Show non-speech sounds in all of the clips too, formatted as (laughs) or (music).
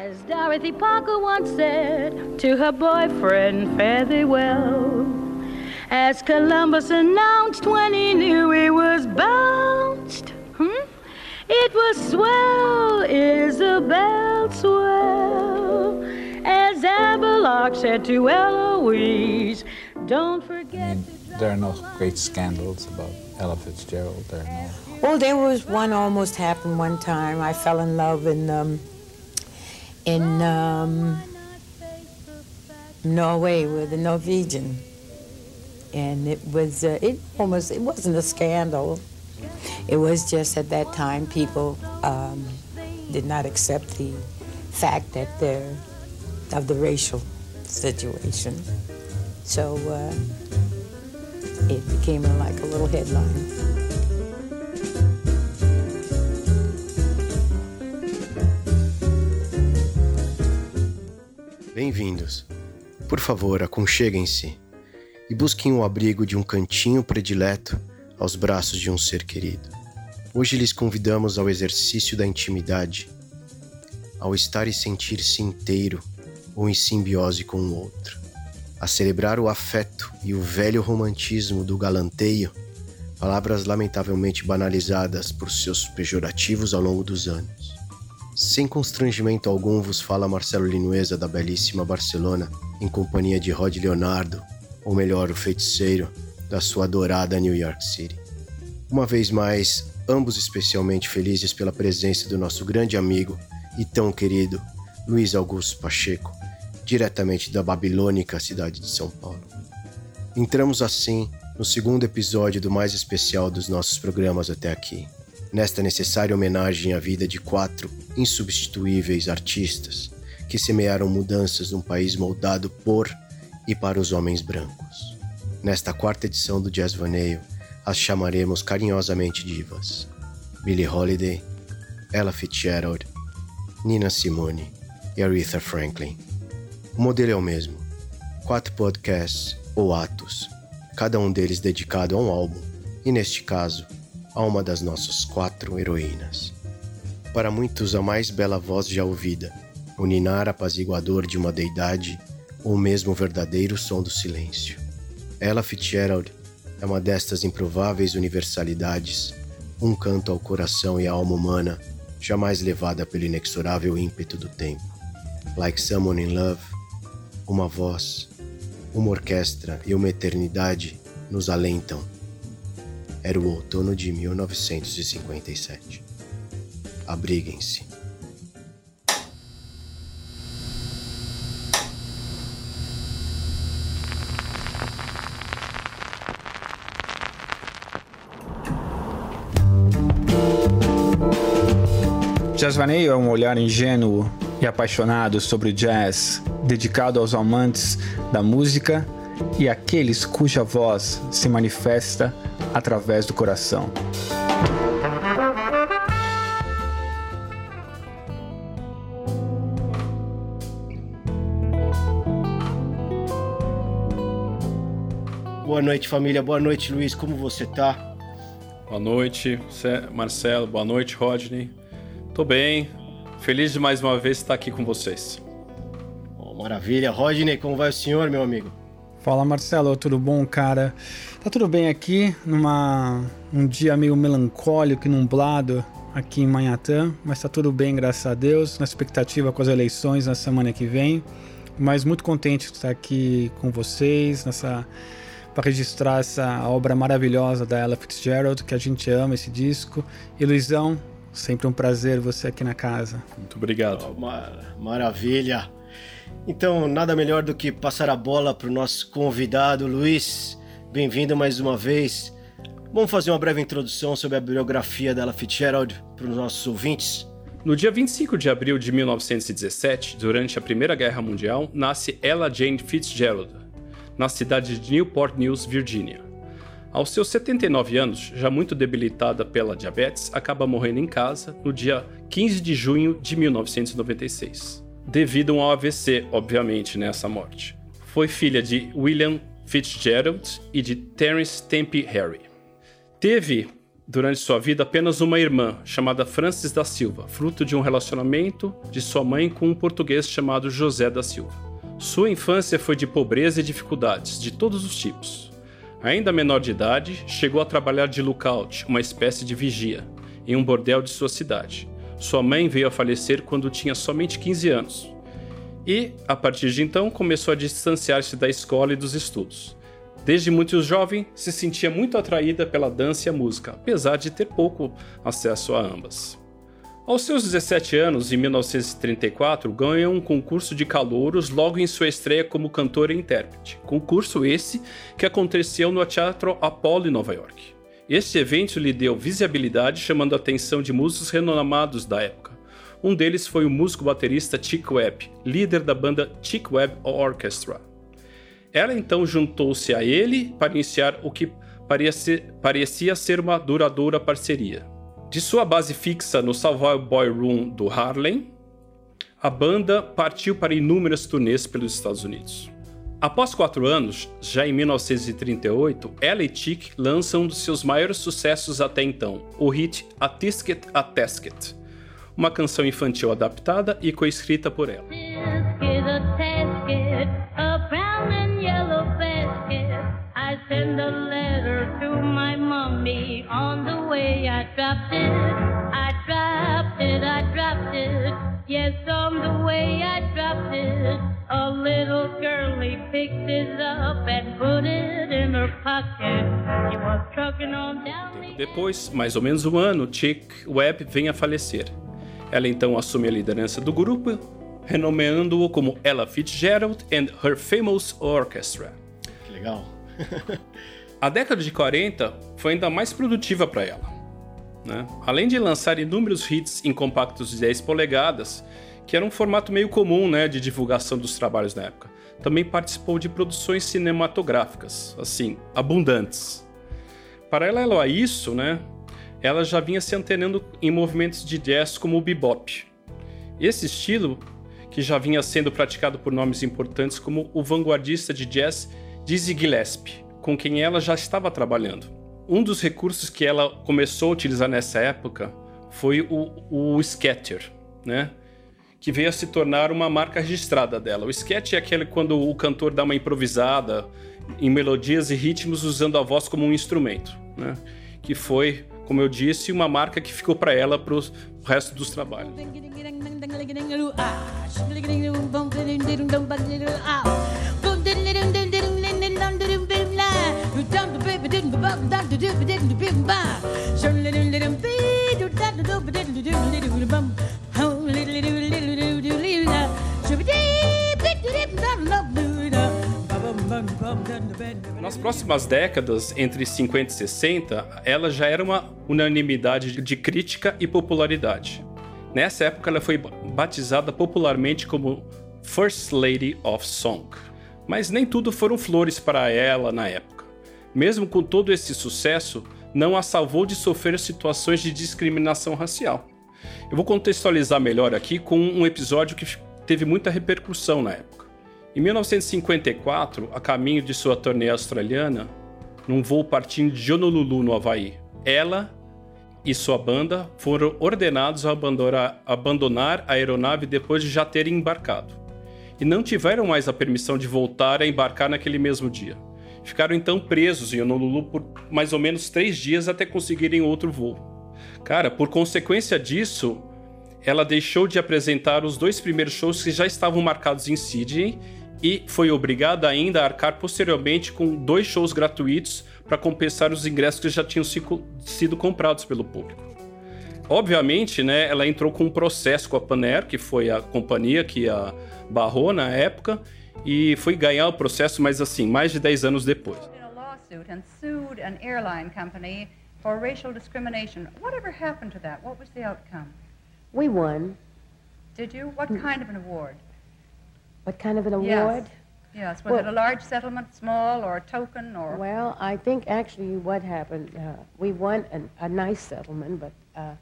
As Dorothy Parker once said to her boyfriend, fare thee well. As Columbus announced when he knew he was bounced. Hmm? It was swell, Isabel, swell. As Abelard said to Eloise, don't forget. I mean, there are no great scandals about Ella Fitzgerald. There are no. Well, there was one almost happened one time. I fell in love in um, in um, Norway with a Norwegian, and it was uh, it almost it wasn't a scandal. It was just at that time people um, did not accept the fact that they're of the racial situation. So uh, it became a, like a little headline. Bem-vindos. Por favor, aconcheguem-se e busquem o abrigo de um cantinho predileto aos braços de um ser querido. Hoje lhes convidamos ao exercício da intimidade, ao estar e sentir-se inteiro ou em simbiose com o outro, a celebrar o afeto e o velho romantismo do galanteio, palavras lamentavelmente banalizadas por seus pejorativos ao longo dos anos. Sem constrangimento algum vos fala Marcelo Linueza da belíssima Barcelona, em companhia de Rod Leonardo, ou melhor, o feiticeiro, da sua adorada New York City. Uma vez mais, ambos especialmente felizes pela presença do nosso grande amigo e tão querido Luiz Augusto Pacheco, diretamente da babilônica cidade de São Paulo. Entramos assim no segundo episódio do mais especial dos nossos programas até aqui, nesta necessária homenagem à vida de quatro insubstituíveis artistas que semearam mudanças num país moldado por e para os homens brancos. Nesta quarta edição do Jazz Vaneio, as chamaremos carinhosamente divas: Billie Holiday, Ella Fitzgerald, Nina Simone e Aretha Franklin. O modelo é o mesmo: quatro podcasts ou atos, cada um deles dedicado a um álbum, e neste caso, a uma das nossas quatro heroínas. Para muitos, a mais bela voz já ouvida, o ninar apaziguador de uma deidade ou mesmo o verdadeiro som do silêncio. Ella Fitzgerald é uma destas improváveis universalidades, um canto ao coração e à alma humana, jamais levada pelo inexorável ímpeto do tempo. Like Someone in Love, uma voz, uma orquestra e uma eternidade nos alentam. Era o outono de 1957. Abriguem-se. Jazz Vaneio é um olhar ingênuo e apaixonado sobre o jazz, dedicado aos amantes da música e aqueles cuja voz se manifesta através do coração. Boa noite, família. Boa noite, Luiz. Como você tá? Boa noite, Marcelo. Boa noite, Rodney. Tô bem, feliz de mais uma vez estar aqui com vocês. Oh, maravilha. Rodney, como vai o senhor, meu amigo? Fala Marcelo, tudo bom, cara? Tá tudo bem aqui, numa um dia meio melancólico e nublado aqui em Manhattan, mas tá tudo bem, graças a Deus, na expectativa com as eleições na semana que vem. Mas muito contente de estar aqui com vocês nessa para registrar essa obra maravilhosa da Ella Fitzgerald, que a gente ama esse disco. E Luizão, Sempre um prazer você aqui na casa. Muito obrigado. Oh, mar maravilha. Então, nada melhor do que passar a bola para o nosso convidado, Luiz. Bem-vindo mais uma vez. Vamos fazer uma breve introdução sobre a biografia dela Fitzgerald para os nossos ouvintes? No dia 25 de abril de 1917, durante a Primeira Guerra Mundial, nasce Ella Jane Fitzgerald, na cidade de Newport News, Virgínia. Aos seus 79 anos, já muito debilitada pela diabetes, acaba morrendo em casa no dia 15 de junho de 1996, devido a um AVC, obviamente, nessa morte. Foi filha de William Fitzgerald e de Terence Tempe Harry. Teve durante sua vida apenas uma irmã, chamada Francis da Silva, fruto de um relacionamento de sua mãe com um português chamado José da Silva. Sua infância foi de pobreza e dificuldades de todos os tipos. Ainda menor de idade, chegou a trabalhar de lookout, uma espécie de vigia, em um bordel de sua cidade. Sua mãe veio a falecer quando tinha somente 15 anos. E, a partir de então, começou a distanciar-se da escola e dos estudos. Desde muito jovem, se sentia muito atraída pela dança e a música, apesar de ter pouco acesso a ambas. Aos seus 17 anos, em 1934, ganha um concurso de calouros logo em sua estreia como cantora e intérprete. Concurso esse que aconteceu no Teatro Apollo em Nova York. Este evento lhe deu visibilidade, chamando a atenção de músicos renomados da época. Um deles foi o músico baterista Chick Webb, líder da banda Chick Webb Orchestra. Ela então juntou-se a ele para iniciar o que parecia ser uma duradoura parceria. De sua base fixa no Savoy Room do Harlem, a banda partiu para inúmeras turnês pelos Estados Unidos. Após quatro anos, já em 1938, ela e Chick lançam um dos seus maiores sucessos até então, o hit A Tisket a Tasket, uma canção infantil adaptada e coescrita por ela. send a letter to my. On the way I dropped it, I dropped it, I dropped it. Yes, on the way I dropped it. A little girlie picked it up and put it in her pocket. She was trucking on down Depois, mais ou menos um ano, Chick Webb vem a falecer. Ela então assume a liderança do grupo, renomeando-o como Ella Fitzgerald and Her Famous Orchestra. Que legal. (laughs) a década de 40 foi ainda mais produtiva para ela. Né? Além de lançar inúmeros hits em compactos de 10 polegadas, que era um formato meio comum né, de divulgação dos trabalhos na época, também participou de produções cinematográficas, assim, abundantes. Paralelo a isso, né, ela já vinha se antenando em movimentos de jazz como o bebop. Esse estilo, que já vinha sendo praticado por nomes importantes como o vanguardista de jazz Dizzy Gillespie, com quem ela já estava trabalhando. Um dos recursos que ela começou a utilizar nessa época foi o, o scatter, né? que veio a se tornar uma marca registrada dela. O sketch é aquele quando o cantor dá uma improvisada em melodias e ritmos usando a voz como um instrumento, né? que foi, como eu disse, uma marca que ficou para ela para o resto dos trabalhos. Nas próximas décadas, entre 50 e 60, ela já era uma unanimidade de crítica e popularidade. Nessa época, ela foi batizada popularmente como First Lady of Song. Mas nem tudo foram flores para ela na época. Mesmo com todo esse sucesso, não a salvou de sofrer situações de discriminação racial. Eu vou contextualizar melhor aqui com um episódio que teve muita repercussão na época. Em 1954, a caminho de sua turnê australiana, num voo partindo de Honolulu, no Havaí, ela e sua banda foram ordenados a abandonar, a aeronave depois de já terem embarcado. E não tiveram mais a permissão de voltar a embarcar naquele mesmo dia. Ficaram então presos em Honolulu por mais ou menos três dias até conseguirem outro voo. Cara, por consequência disso, ela deixou de apresentar os dois primeiros shows que já estavam marcados em Sydney e foi obrigada ainda a arcar posteriormente com dois shows gratuitos para compensar os ingressos que já tinham sido comprados pelo público. Obviamente, né, ela entrou com um processo com a Panair, que foi a companhia que a barrou na época, e foi ganhar o processo, mas assim, mais de 10 anos depois. for racial discrimination. Whatever happened to that? What was the outcome? We won. Did you? What kind of an award? What kind of an award? Yes. Yes. Was well, it a large settlement, small, or a token, or? Well, I think actually what happened, uh, we won an, a nice settlement, but uh,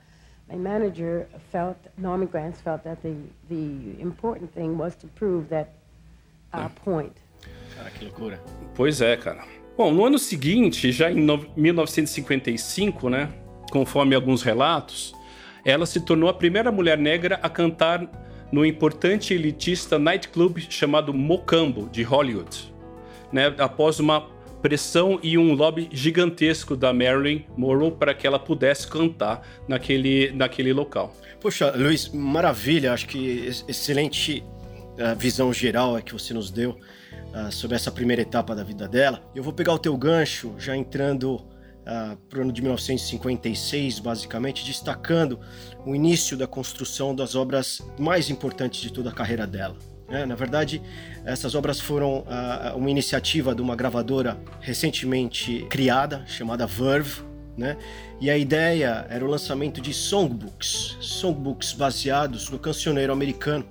my manager felt, Norman Grants felt that the, the important thing was to prove that our point. Cara, que loucura. Pois é, cara. Bom, no ano seguinte, já em 1955, né? conforme alguns relatos, ela se tornou a primeira mulher negra a cantar no importante elitista nightclub chamado Mocambo, de Hollywood, né, após uma pressão e um lobby gigantesco da Marilyn Monroe para que ela pudesse cantar naquele, naquele local. Poxa, Luiz, maravilha, acho que excelente uh, visão geral é que você nos deu uh, sobre essa primeira etapa da vida dela. Eu vou pegar o teu gancho, já entrando uh, para o ano de 1956, basicamente, destacando o início da construção das obras mais importantes de toda a carreira dela. É, na verdade, essas obras foram uh, uma iniciativa de uma gravadora recentemente criada, chamada Verve, né? E a ideia era o lançamento de songbooks, songbooks baseados no cancioneiro americano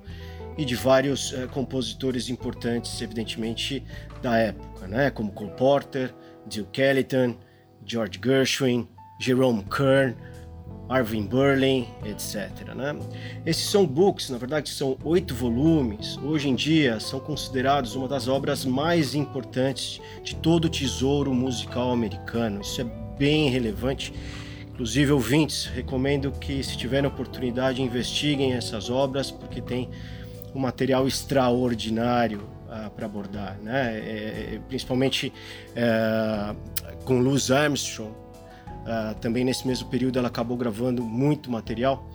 e de vários uh, compositores importantes, evidentemente, da época, né? Como Cole Porter, Duke Ellington, George Gershwin, Jerome Kern, Arvin Burling, etc. Né? Esses songbooks, na verdade, são oito volumes. Hoje em dia, são considerados uma das obras mais importantes de todo o tesouro musical americano. Isso é bem relevante. Inclusive, ouvintes, recomendo que, se tiverem oportunidade, investiguem essas obras, porque tem um material extraordinário uh, para abordar, né? É, é principalmente é, com Louis Armstrong, Uh, também nesse mesmo período ela acabou gravando muito material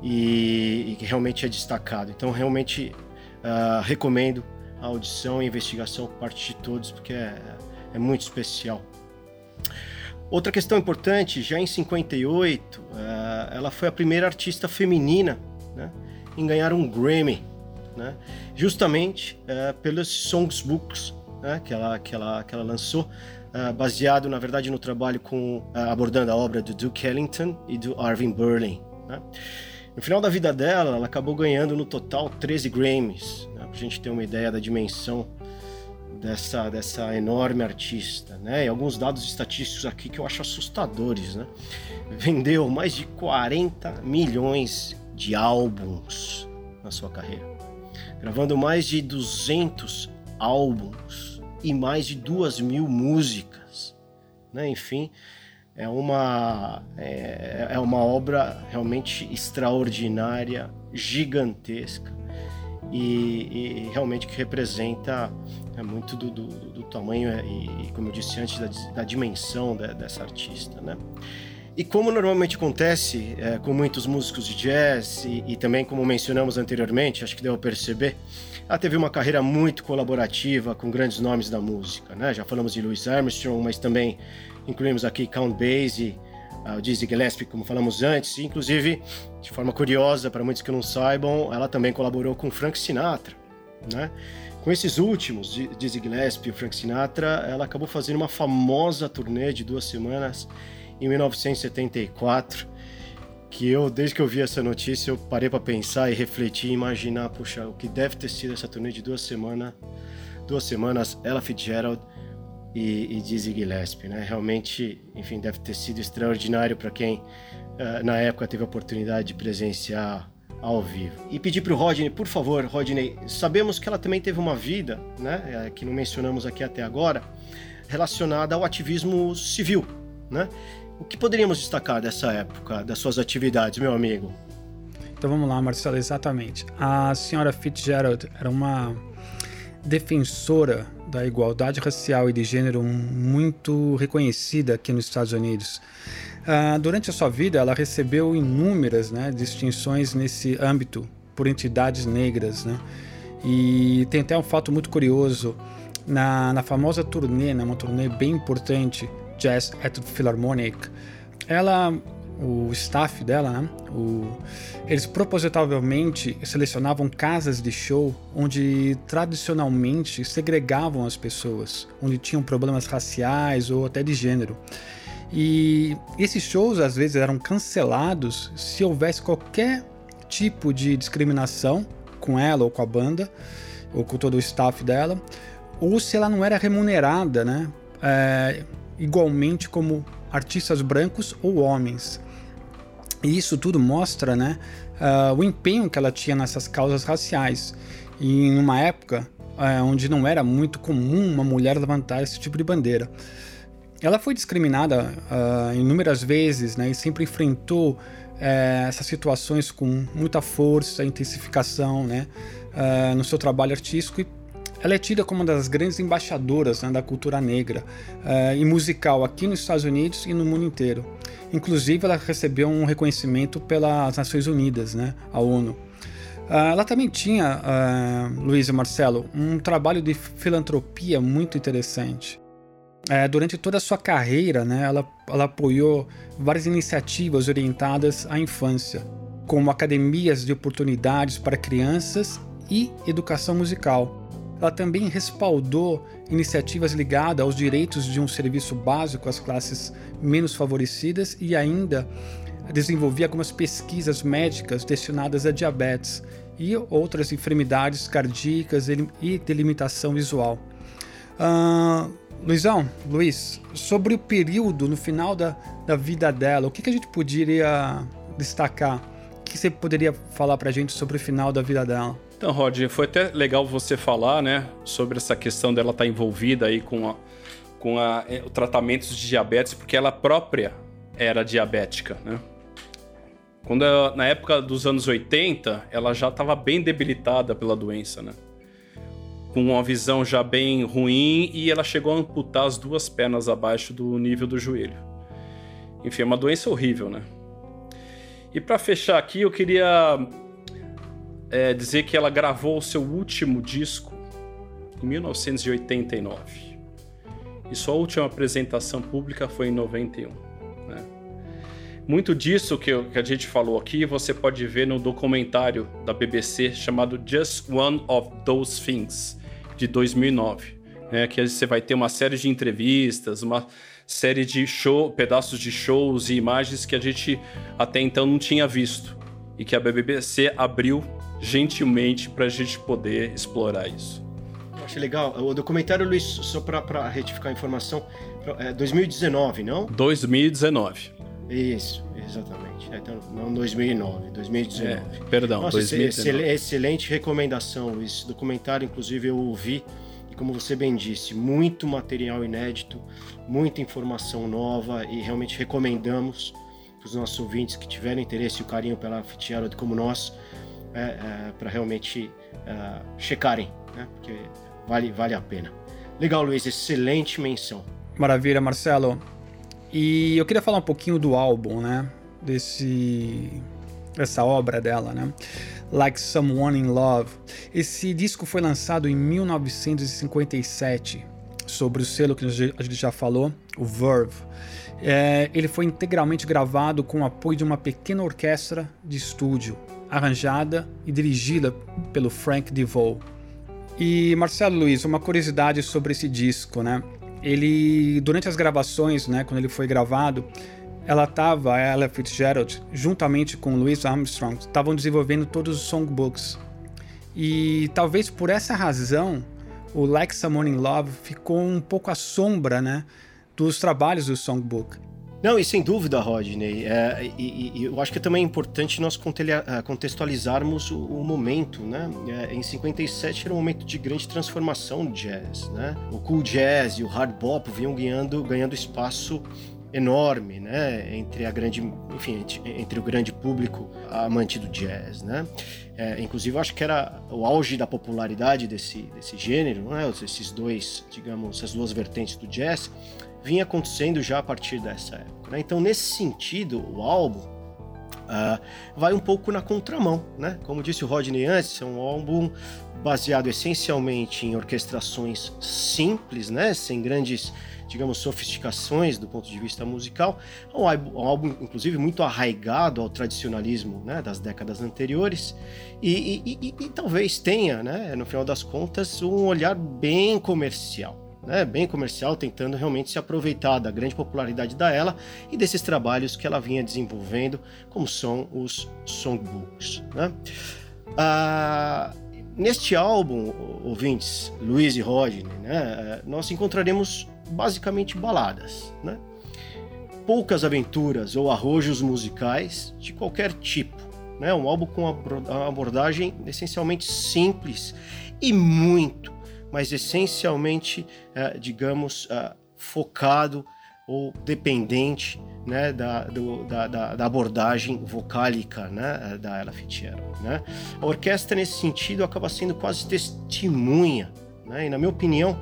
e, que realmente é destacado. Então realmente uh, recomendo a audição e investigação por parte de todos porque é, é muito especial. Outra questão importante, já em 58, uh, ah, ela foi a primeira artista feminina né, em ganhar um Grammy, né, justamente uh, pelos Songsbooks né, que, ela, que, ela, que ela lançou, uh, baseado, na verdade, no trabalho com uh, abordando a obra do Duke Ellington e do Arvin Burling. Né? No final da vida dela, ela acabou ganhando no total 13 Grammys, né, para a gente ter uma ideia da dimensão dessa, dessa enorme artista. Né? E alguns dados estatísticos aqui que eu acho assustadores. Né? Vendeu mais de 40 milhões de álbuns na sua carreira, gravando mais de 200 álbuns e mais de duas mil músicas. Né? Enfim, é uma, é, é uma obra realmente extraordinária, gigantesca e, e realmente que representa é, muito do, do, do tamanho e, como eu disse antes, da, da dimensão de, dessa artista. Né? E como normalmente acontece é, com muitos músicos de jazz e, e, também como mencionamos anteriormente, acho que deu a perceber, ela teve uma carreira muito colaborativa com grandes nomes da música, né? Já falamos de Louis Armstrong, mas também incluímos aqui Count Basie, uh, Dizzy Gillespie, como falamos antes, e, inclusive, de forma curiosa, para muitos que não saibam, ela também colaborou com Frank Sinatra, né? Com esses últimos, Dizzy Gillespie e Frank Sinatra, ela acabou fazendo uma famosa turnê de duas semanas em 1974, que eu, desde que eu vi essa notícia, eu parei para pensar e refletir e imaginar, puxa, o que deve ter sido essa turnê de duas semanas, duas semanas, Ella Fitzgerald e, e Dizzy Gillespie, né? Realmente, enfim, deve ter sido extraordinário para quem uh, na época teve a oportunidade de presenciar ao vivo. E pedir para o Rodney, por favor, Rodney, sabemos que ela também teve uma vida, né, eh, que não mencionamos aqui até agora, relacionada ao ativismo civil, né? O que poderíamos destacar dessa época, das suas atividades, meu amigo? Então vamos lá, Marcelo, exatamente. A senhora Fitzgerald era uma defensora da igualdade racial e de gênero muito reconhecida aqui nos Estados Unidos. Uh, durante a sua vida, ela recebeu inúmeras né, distinções nesse âmbito por entidades negras. Né? E tem até um fato muito curioso: na, na famosa turnê, né, uma turnê bem importante Jazz at Philharmonic, ela, o staff dela, né, o, eles propositavelmente selecionavam casas de show onde tradicionalmente segregavam as pessoas, onde tinham problemas raciais ou até de gênero. E esses shows às vezes eram cancelados se houvesse qualquer tipo de discriminação com ela ou com a banda ou com todo o staff dela, ou se ela não era remunerada, né? É, igualmente como artistas brancos ou homens. E isso tudo mostra né, uh, o empenho que ela tinha nessas causas raciais. E em uma época uh, onde não era muito comum uma mulher levantar esse tipo de bandeira. ela foi discriminada uh, inúmeras vezes, né, e sempre enfrentou uh, essas situações com muita força, intensificação, né, uh, no seu trabalho artístico. E ela é tida como uma das grandes embaixadoras né, da cultura negra uh, e musical aqui nos Estados Unidos e no mundo inteiro. Inclusive, ela recebeu um reconhecimento pelas Nações Unidas, né, a ONU. Uh, ela também tinha, uh, Luiz e Marcelo, um trabalho de filantropia muito interessante. Uh, durante toda a sua carreira, né, ela, ela apoiou várias iniciativas orientadas à infância, como academias de oportunidades para crianças e educação musical. Ela também respaldou iniciativas ligadas aos direitos de um serviço básico às classes menos favorecidas e ainda desenvolvia algumas pesquisas médicas destinadas a diabetes e outras enfermidades cardíacas e de limitação visual. Uh, Luizão, Luiz, sobre o período no final da, da vida dela, o que, que a gente poderia destacar? O que você poderia falar para a gente sobre o final da vida dela? Então, Rod, foi até legal você falar, né, sobre essa questão dela estar tá envolvida aí com, a, com a, eh, o tratamento de diabetes, porque ela própria era diabética, né? Quando na época dos anos 80, ela já estava bem debilitada pela doença, né? Com uma visão já bem ruim e ela chegou a amputar as duas pernas abaixo do nível do joelho. Enfim, é uma doença horrível, né? E para fechar aqui, eu queria é, dizer que ela gravou o seu último disco em 1989. E sua última apresentação pública foi em 91. Né? Muito disso que, eu, que, a gente falou aqui você pode ver no documentário da BBC chamado Just One of Those Things, de 2009. Né? Que você vai ter uma série de entrevistas, uma série de show, pedaços de shows e imagens que a gente até então não tinha visto e que a BBC abriu gentilmente para a gente poder explorar isso. Eu achei legal. O documentário, Luiz, só para retificar a informação, é 2019, não? 2019. Isso, exatamente. É, então, não 2009, 2019. É, perdão, Nossa, 2019. Excelente recomendação, Luiz. Documentário, inclusive, eu ouvi e como você bem disse, muito material inédito, muita informação nova e realmente recomendamos para os nossos ouvintes que tiverem interesse e o carinho pela Fitzgerald como nós, é, é, para realmente é, checarem, né? porque vale, vale a pena. Legal, Luiz, excelente menção. Maravilha, Marcelo. E eu queria falar um pouquinho do álbum, né? Desse dessa obra dela, né? Like Someone in Love. Esse disco foi lançado em 1957 sobre o selo que a gente já falou, o Verve. É, ele foi integralmente gravado com o apoio de uma pequena orquestra de estúdio, arranjada e dirigida pelo Frank DeVoe. E Marcelo Luiz, uma curiosidade sobre esse disco, né? Ele, durante as gravações, né, quando ele foi gravado, ela estava, ela Fitzgerald, juntamente com Louis Armstrong, estavam desenvolvendo todos os songbooks. E talvez por essa razão, o Like Someone in Love ficou um pouco à sombra, né, dos trabalhos do songbook. Não, e sem dúvida, Rodney, é, e, e, eu acho que também é importante nós é, contextualizarmos o, o momento, né? É, em 57 era um momento de grande transformação do jazz, né? O cool jazz e o hard bop vinham ganhando, ganhando espaço enorme, né, entre a grande, enfim, entre o grande público amante do jazz, né? É, inclusive, eu acho que era o auge da popularidade desse, desse gênero, né? Esses dois, digamos, essas duas vertentes do jazz vinha acontecendo já a partir dessa época. Né? Então, nesse sentido, o álbum uh, vai um pouco na contramão, né? Como disse o Rodney antes, é um álbum baseado essencialmente em orquestrações simples, né? Sem grandes, digamos, sofisticações do ponto de vista musical. É um álbum, um inclusive, muito arraigado ao tradicionalismo né? das décadas anteriores e, e, e, e talvez tenha, né? No final das contas, um olhar bem comercial né, bem comercial, tentando realmente se aproveitar da grande popularidade da ela e desses trabalhos que ela vinha desenvolvendo, como são os songbooks. Né? Ah, neste álbum, ouvintes, Luiz e Rodney, né, nós encontraremos basicamente baladas, né? poucas aventuras ou arrojos musicais de qualquer tipo. Né? Um álbum com uma abordagem essencialmente simples e muito mas essencialmente, uh, digamos, uh, focado ou dependente né, da, do, da, da, da, abordagem vocálica né, da Ella Fitzgerald. Né? A orquestra, nesse sentido, acaba sendo quase testemunha, né? e, na minha opinião,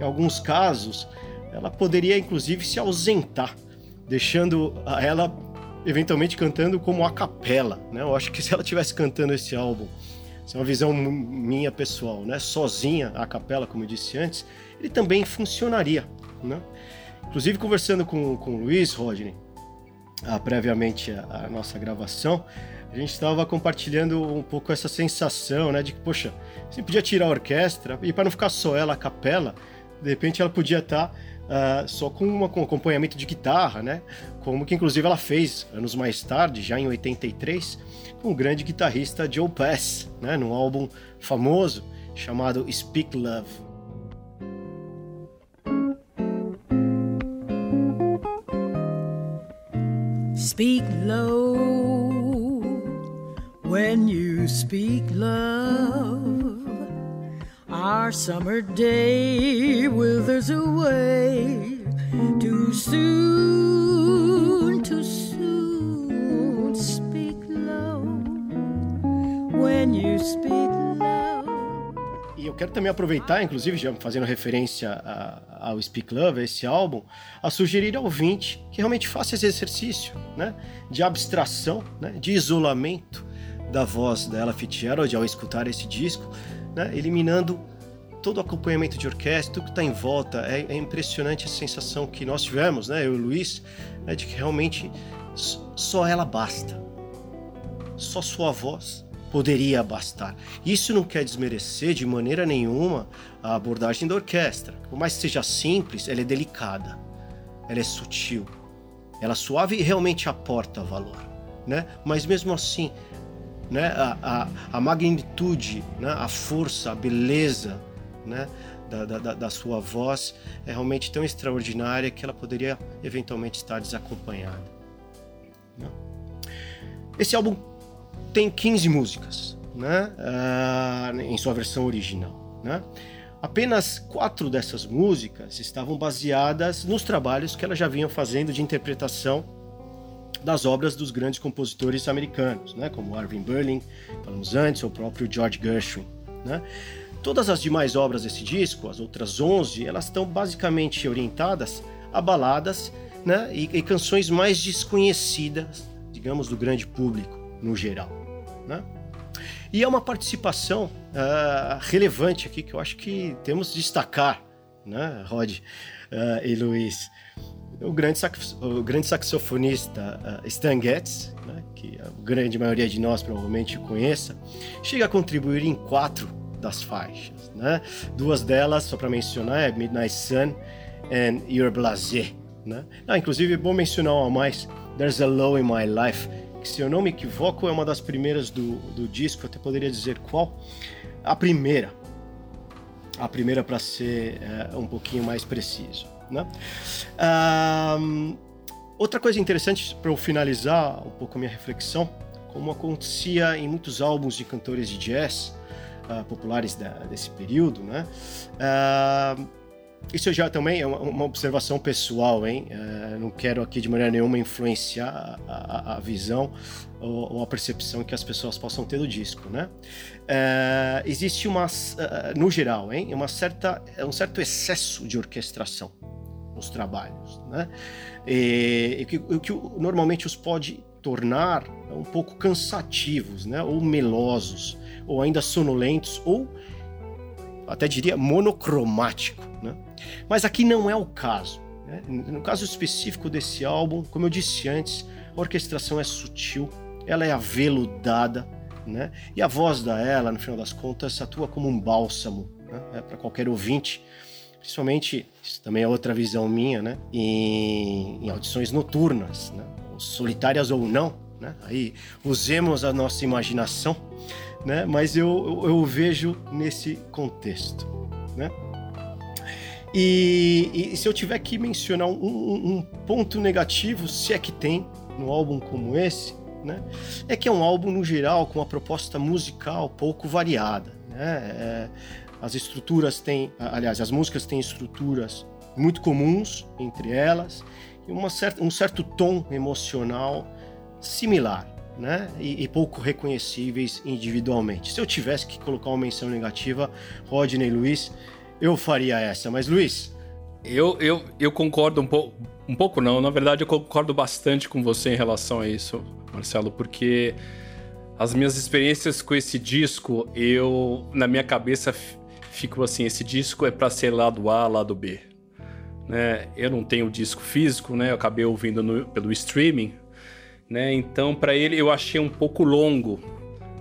em alguns casos, ela poderia inclusive se ausentar, deixando ela eventualmente cantando como a capela. Né? Eu acho que se ela tivesse cantando esse álbum, isso é uma visão minha pessoal, né? sozinha, a capela, como eu disse antes, ele também funcionaria. Né? Inclusive, conversando com, com o Luiz Rodney, ah, previamente a, a, nossa gravação, a gente estava compartilhando um pouco essa sensação, né, de que, poxa, você podia tirar a orquestra e para não ficar só ela, a capela, de repente ela podia estar tá, uh, só com, uma, com acompanhamento de guitarra, né, como que inclusive ela fez anos mais tarde, já em 83, o grande guitarrista Joe Pass, né, num álbum famoso chamado Speak Love. Speak low when you speak love. Our summer day withers away too soon, E eu quero também aproveitar, inclusive, já fazendo referência a, ao Speak Love, esse álbum, a sugerir ao ouvinte que realmente faça esse exercício né, de abstração, né, de isolamento da voz dela Fitzgerald ao escutar esse disco, né, eliminando todo o acompanhamento de orquestra, tudo que está em volta. É, é, impressionante a sensação que nós tivemos, né, eu e o Luiz, né, de que realmente só ela basta. Só sua voz poderia bastar. Isso não quer desmerecer de maneira nenhuma a abordagem da orquestra. Por mais que seja simples, ela é delicada, ela é sutil, ela suave e realmente aporta valor. Né? Mas mesmo assim, né, a, a, a magnitude, né, a força, a beleza né, da, da, da sua voz é realmente tão extraordinária que ela poderia eventualmente estar desacompanhada. Né? Esse álbum tem 15 músicas, né? Uh, em sua versão original, né? Apenas quatro dessas músicas estavam baseadas nos trabalhos que ela já vinha fazendo de interpretação das obras dos grandes compositores americanos, né? como Arvin Berlin, falamos antes, ou o próprio George Gershwin. Né? Todas as demais obras desse disco, as outras 11, elas estão basicamente orientadas a baladas né? e, e canções mais desconhecidas, digamos, do grande público no geral. Né? E é uma participação uh, relevante aqui que eu acho que temos de destacar, né, Rod uh, e Luiz. O grande, sax, o grande saxofonista uh, Stan Getz, né, que a grande maioria de nós provavelmente conheça, chega a contribuir em quatro das faixas. Né? Duas delas, só para mencionar, é Midnight Sun and Your Blasé. Né? Ah, inclusive, é bom mencionar uma mais, There's a Low in My Life, que se eu não me equivoco é uma das primeiras do, do disco, até poderia dizer qual. A primeira. A primeira para ser é, um pouquinho mais preciso. Né? Um, outra coisa interessante para eu finalizar um pouco a minha reflexão, como acontecia em muitos álbuns de cantores de jazz uh, populares da, desse período, né? Uh, isso já também é uma, observação pessoal, hein? É, não quero aqui de maneira nenhuma influenciar a, a, a visão ou, ou, a percepção que as pessoas possam ter do disco, né? É, existe uma, é, no geral, hein? Uma certa, um certo excesso de orquestração nos trabalhos, né? E, o que normalmente os pode tornar um pouco cansativos, né? Ou melosos, ou ainda sonolentos, ou até diria monocromático, né? Mas aqui não é o caso. Né? No caso específico desse álbum, como eu disse antes, a orquestração é sutil, ela é aveludada, né? E a voz da ela, no final das contas, atua como um bálsamo né? é para qualquer ouvinte, principalmente, isso também é outra visão minha, né? Em, em audições noturnas, né? solitárias ou não, né? Aí usemos a nossa imaginação, né? Mas eu, eu, eu vejo nesse contexto, né? E, e, se eu tiver que mencionar um, um, ponto negativo, se é que tem, num álbum como esse, né, é que é um álbum, no geral, com uma proposta musical pouco variada. Né? É, as estruturas têm, aliás, as músicas têm estruturas muito comuns entre elas e uma certa, um certo tom emocional similar, né? E, e, pouco reconhecíveis individualmente. Se eu tivesse que colocar uma menção negativa, Rodney Luiz, eu faria essa. Mas Luiz, eu, eu, eu concordo um pouco, um pouco não. Na verdade, eu concordo bastante com você em relação a isso, Marcelo, porque as minhas experiências com esse disco, eu na minha cabeça fico assim, esse disco é para ser lado A, lado B. Né? Eu não tenho disco físico, né? Eu acabei ouvindo no, pelo streaming, né? Então, para ele eu achei um pouco longo.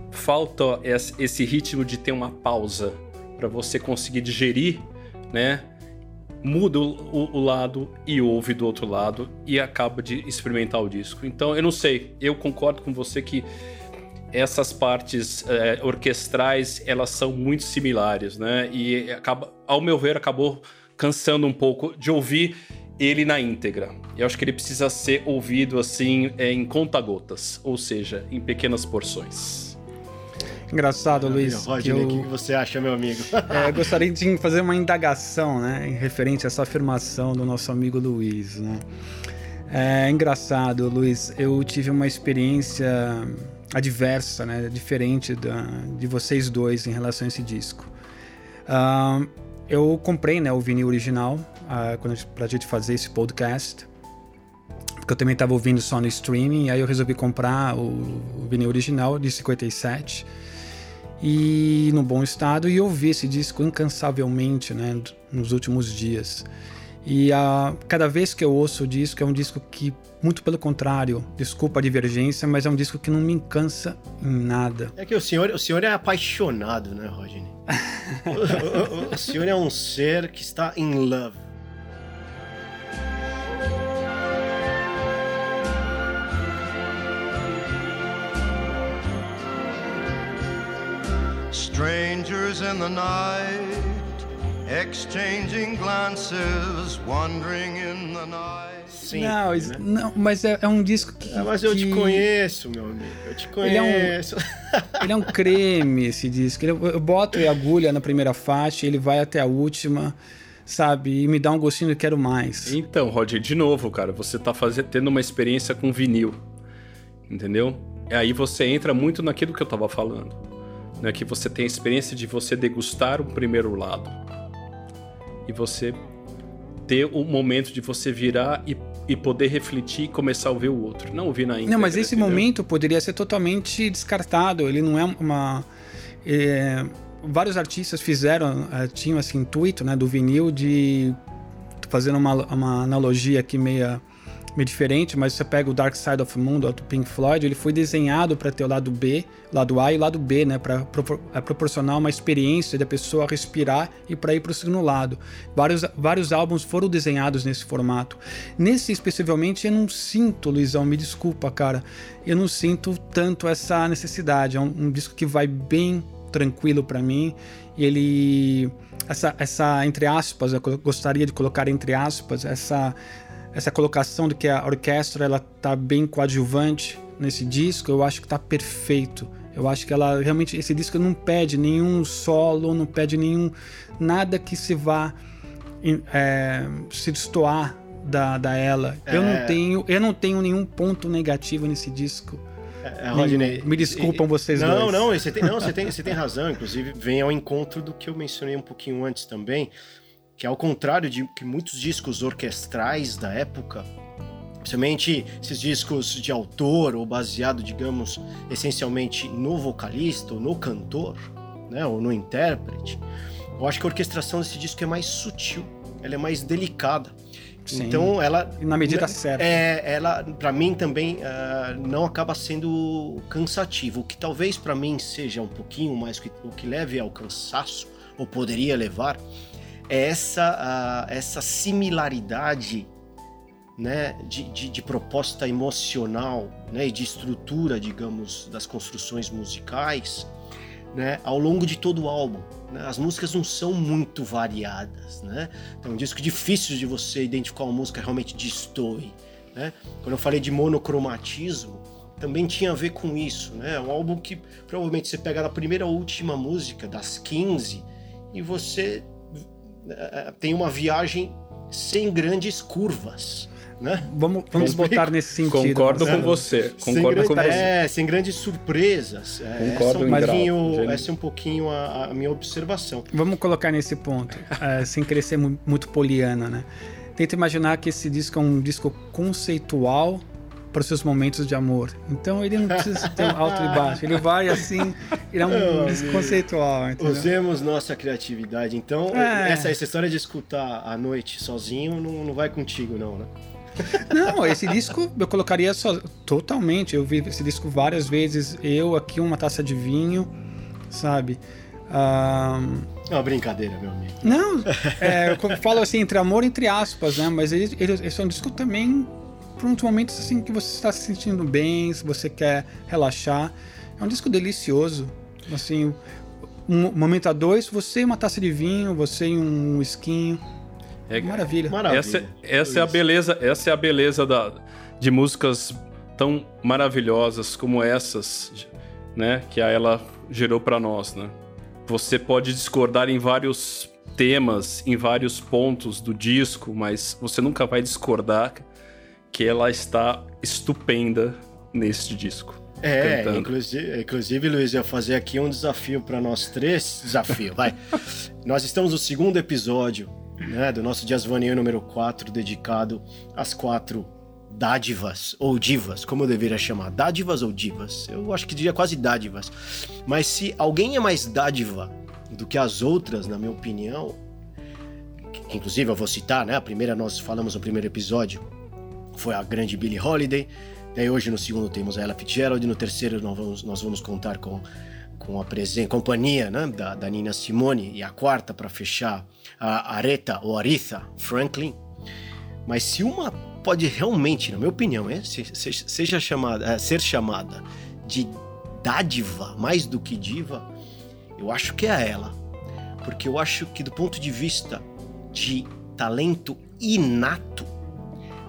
Falta esse ritmo de ter uma pausa para você conseguir digerir, né? Muda o, o, lado e ouve do outro lado e acaba de experimentar o disco. Então, eu não sei. Eu concordo com você que essas partes é, orquestrais elas são muito similares, né? E acaba, ao meu ver, acabou cansando um pouco de ouvir ele na íntegra. Eu acho que ele precisa ser ouvido assim é, em conta-gotas, ou seja, em pequenas porções. Engraçado, Luiz. Rodney, o que, eu... que você acha, meu amigo? (laughs) é, eu gostaria de fazer uma indagação, né, em referente a essa afirmação do nosso amigo Luiz, né? É engraçado, Luiz. Eu tive uma experiência adversa, né, diferente da, de vocês dois em relação a esse disco. Uh, eu comprei né, o vinil original uh, quando pra gente fazer esse podcast, porque eu também estava ouvindo só no streaming, e aí eu resolvi comprar o, o vinil original de 57 e no bom estado e ouvir esse disco incansavelmente né, nos últimos dias. E uh, cada vez que eu ouço o disco, é um disco que, muito pelo contrário, desculpa a divergência, mas é um disco que não me cansa em nada. É que o senhor, o senhor é apaixonado, né, Rodney? (laughs) o, o, o senhor é um ser que está in love. In the night exchanging glances, wandering in the night. Sim, não, né? não, mas é, é, um disco que. É, mas eu que... te conheço, meu amigo. Eu te conheço. Ele é um, (laughs) ele é um creme, esse disco. eu boto a agulha na primeira faixa, ele vai até a última, sabe? E me dá um gostinho de quero mais. Então, Roger, de novo, cara, você tá fazendo, tendo uma experiência com vinil. Entendeu? E aí você entra muito naquilo que eu tava falando. Né? Que você tem a experiência de você degustar o primeiro lado e você ter o momento de você virar e, e poder refletir e começar a ouvir o outro. Não ouvir na íntegra. Não, mas esse entendeu? momento poderia ser totalmente descartado. Ele não é uma. É, vários artistas fizeram, é, tinham esse intuito né, do vinil de. Fazendo uma, uma analogia aqui meia meio diferente, mas você pega o Dark Side of the Moon do Pink Floyd, ele foi desenhado para ter o lado B, lado A e lado B, né, para propor é, proporcionar uma experiência da pessoa respirar e para ir para o segundo lado. Vários, vários álbuns foram desenhados nesse formato. Nesse especificamente eu não sinto, Luizão, me desculpa, cara, eu não sinto tanto essa necessidade. É um, um disco que vai bem tranquilo para mim. Ele essa, essa entre aspas, eu gostaria de colocar entre aspas essa essa colocação de que a orquestra ela tá bem coadjuvante nesse disco, eu acho que tá perfeito. Eu acho que ela realmente esse disco não pede nenhum solo, não pede nenhum nada que se vá é, se destoar da, da ela. É... Eu não é. tenho eu não tenho nenhum ponto negativo nesse disco. É, é Rodney, Me desculpam vocês não, dois. Não, não, você tem, não, você tem, você tem razão. Inclusive, vem ao encontro do que eu mencionei um pouquinho antes também que ao contrário de que muitos discos orquestrais da época, principalmente esses discos de autor ou baseado, digamos, essencialmente no vocalista ou no cantor, né, ou no intérprete, eu acho que a orquestração desse disco é mais sutil, ela é mais delicada. Sim, então ela na medida certa. É, ela para mim também uh, não acaba sendo cansativo, o que talvez para mim seja um pouquinho mais o que leve ao cansaço ou poderia levar é essa, uh, essa similaridade né, de, de, de, proposta emocional né, e de estrutura, digamos, das construções musicais né, ao longo de todo o álbum. Né? As músicas não são muito variadas. Né? Então, é um disco difícil de você identificar uma música realmente destoe. Né? Quando eu falei de monocromatismo, também tinha a ver com isso. Né? Um álbum que provavelmente você pega na primeira última música, das 15, e você tem uma viagem sem grandes curvas. Né? Vamos, vamos botar nesse sentido. Concordo Marcelo. com você. Sem Concordo grande- com você. É, sem grandes surpresas. É, Concordo essa, é um pouquinho, essa é um pouquinho a, a minha observação. Vamos colocar nesse ponto, eh, sem querer ser mu- muito poliana, né? Tenta imaginar que esse disco é um disco conceitual para os seus momentos de amor. Então ele não precisa ter um alto e baixo. Ele vai assim, ele é um (laughs) Oh, disco amigo. conceitual, entendeu? Usemos nossa criatividade. Então, É. essa, essa história de escutar à noite sozinho não, não vai contigo, não, né? Não, esse disco eu colocaria só, totalmente. Eu vi esse disco várias vezes. Eu aqui, uma taça de vinho, sabe? Ahn, É uma brincadeira, meu amigo. Não, é, eu falo assim, entre amor, entre aspas, né? Mas ele, ele, esse é um disco também para uns momentos assim que você está se sentindo bem, se você quer relaxar. É um disco delicioso. Assim, um momento a dois, você e uma taça de vinho, você e um esquinho. É, Maravilha. Maravilha. Essa, essa é a beleza, essa é a beleza da, de músicas tão maravilhosas como essas, né, que a ela gerou pra nós, né? Você pode discordar em vários temas, em vários pontos do disco, mas você nunca vai discordar que ela está estupenda neste disco. É, inclusive, inclusive, Luiz, eu ia fazer aqui um desafio para nós três. Desafio, vai. (laughs) Nós estamos no segundo episódio né, do nosso Jazz Vanille número 4, dedicado às quatro dádivas, ou divas, como eu deveria chamar. Dádivas ou divas? Eu acho que diria quase dádivas. Mas se alguém é mais dádiva do que as outras, na minha opinião, que inclusive eu vou citar, né? A primeira nós falamos no primeiro episódio, foi a grande Billie Holiday. Daí hoje no segundo temos a Ella Fitzgerald, no terceiro nós vamos, nós vamos contar com, com a presen companhia né, da, da Nina Simone e a quarta para fechar a Aretha ou Aretha Franklin. Mas se uma pode realmente, na minha opinião, é, se- se- seja chamada, é, ser chamada de dádiva mais do que diva, eu acho que é ela. Porque eu acho que do ponto de vista de talento inato,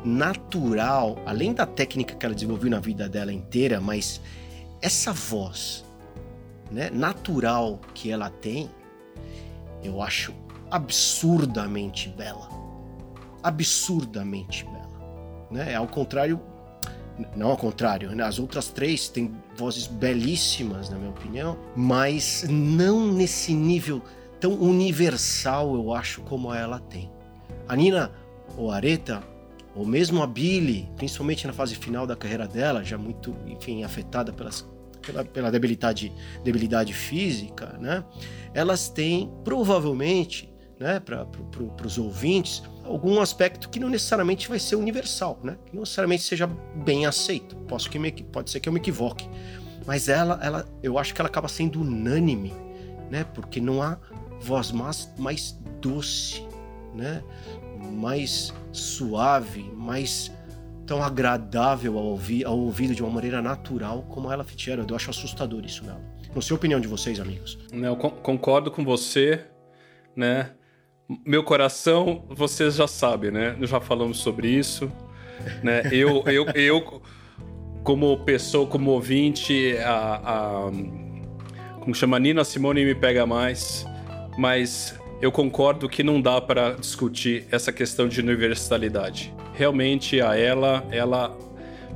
natural, além da técnica que ela desenvolveu na vida dela inteira, mas essa voz, né, natural que ela tem, eu acho absurdamente bela. Absurdamente bela, né? Ao contrário, não ao contrário, né? as outras três têm vozes belíssimas, na minha opinião, mas não nesse nível tão universal, eu acho, como ela tem. A Nina ou a Aretha ou mesmo a Billy, principalmente na fase final da carreira dela, já muito, enfim, afetada pelas, pela, pela debilidade, debilidade física, né? Elas têm provavelmente, né, para pro, os ouvintes, algum aspecto que não necessariamente vai ser universal, né? Que não necessariamente seja bem aceito. Posso que me, pode ser que eu me equivoque, mas ela, ela, eu acho que ela acaba sendo unânime, né? Porque não há voz mais, mais doce, né? Mais suave, mais tão agradável ao, ao ouvido de uma maneira natural como ela Fitzgerald. Eu acho assustador isso nela. Não sei a opinião de vocês, amigos. Eu con- concordo com você, né? Meu coração, vocês já sabem, né? Já falamos sobre isso, (laughs) né? Eu, eu, eu como pessoa, como ouvinte, a, a como chama Nina Simone me pega mais, mas eu concordo que não dá para discutir essa questão de universalidade. Realmente a ela, ela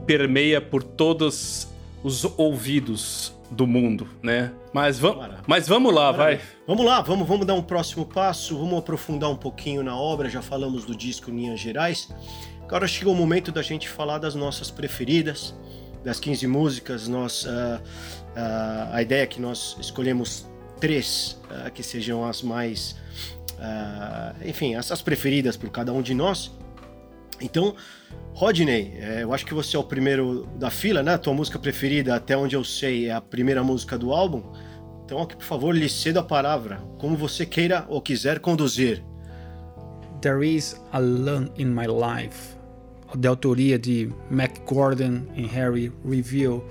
permeia por todos os ouvidos do mundo, né? Mas, Maravilha. mas vamos lá, vai. Vamos lá, vamos, vamos dar um próximo passo, vamos aprofundar um pouquinho na obra. Já falamos do disco linhas gerais. Agora chegou o momento da gente falar das nossas preferidas, das 15 músicas. Nós, ah, ah, a ideia é que nós escolhemos três ah, que sejam as mais, ah, enfim, as, as preferidas por cada um de nós. Então, Rodney, eh, eu acho que você é o primeiro da fila, né? A tua música preferida, até onde eu sei, é a primeira música do álbum. Então, aqui, por favor, lhe cedo a palavra, como você queira ou quiser conduzir. There Is a Lone in My Life, de autoria de Mac Gordon e Harry Reveal.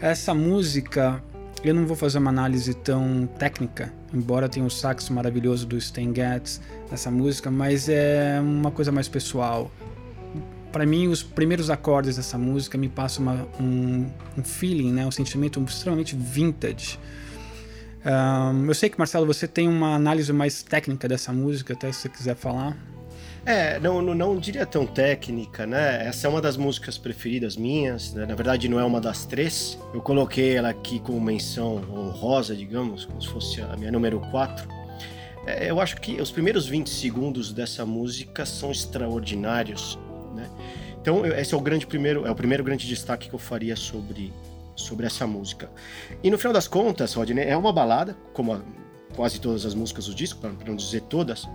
Essa música, eu não vou fazer uma análise tão técnica, embora tenha o sax maravilhoso do Stan Getz nessa música, mas é uma coisa mais pessoal. Para mim, os primeiros acordes dessa música me passam uma- um, um feeling, né, um sentimento extremamente vintage. Ahn, eu sei que, Marcelo, você tem uma análise mais técnica dessa música, até se você quiser falar. É, não, não, não, diria tão técnica, né? Essa é uma das músicas preferidas minhas, né? na verdade não é uma das três. Eu coloquei ela aqui como menção honrosa, digamos, como se fosse a minha número 4. É, eu acho que os primeiros 20 segundos dessa música são extraordinários, né? Então esse é o grande primeiro, é o primeiro grande destaque que eu faria sobre sobre essa música. E no final das contas, Rodney, é uma balada, como a, quase todas as músicas do disco, para não dizer todas,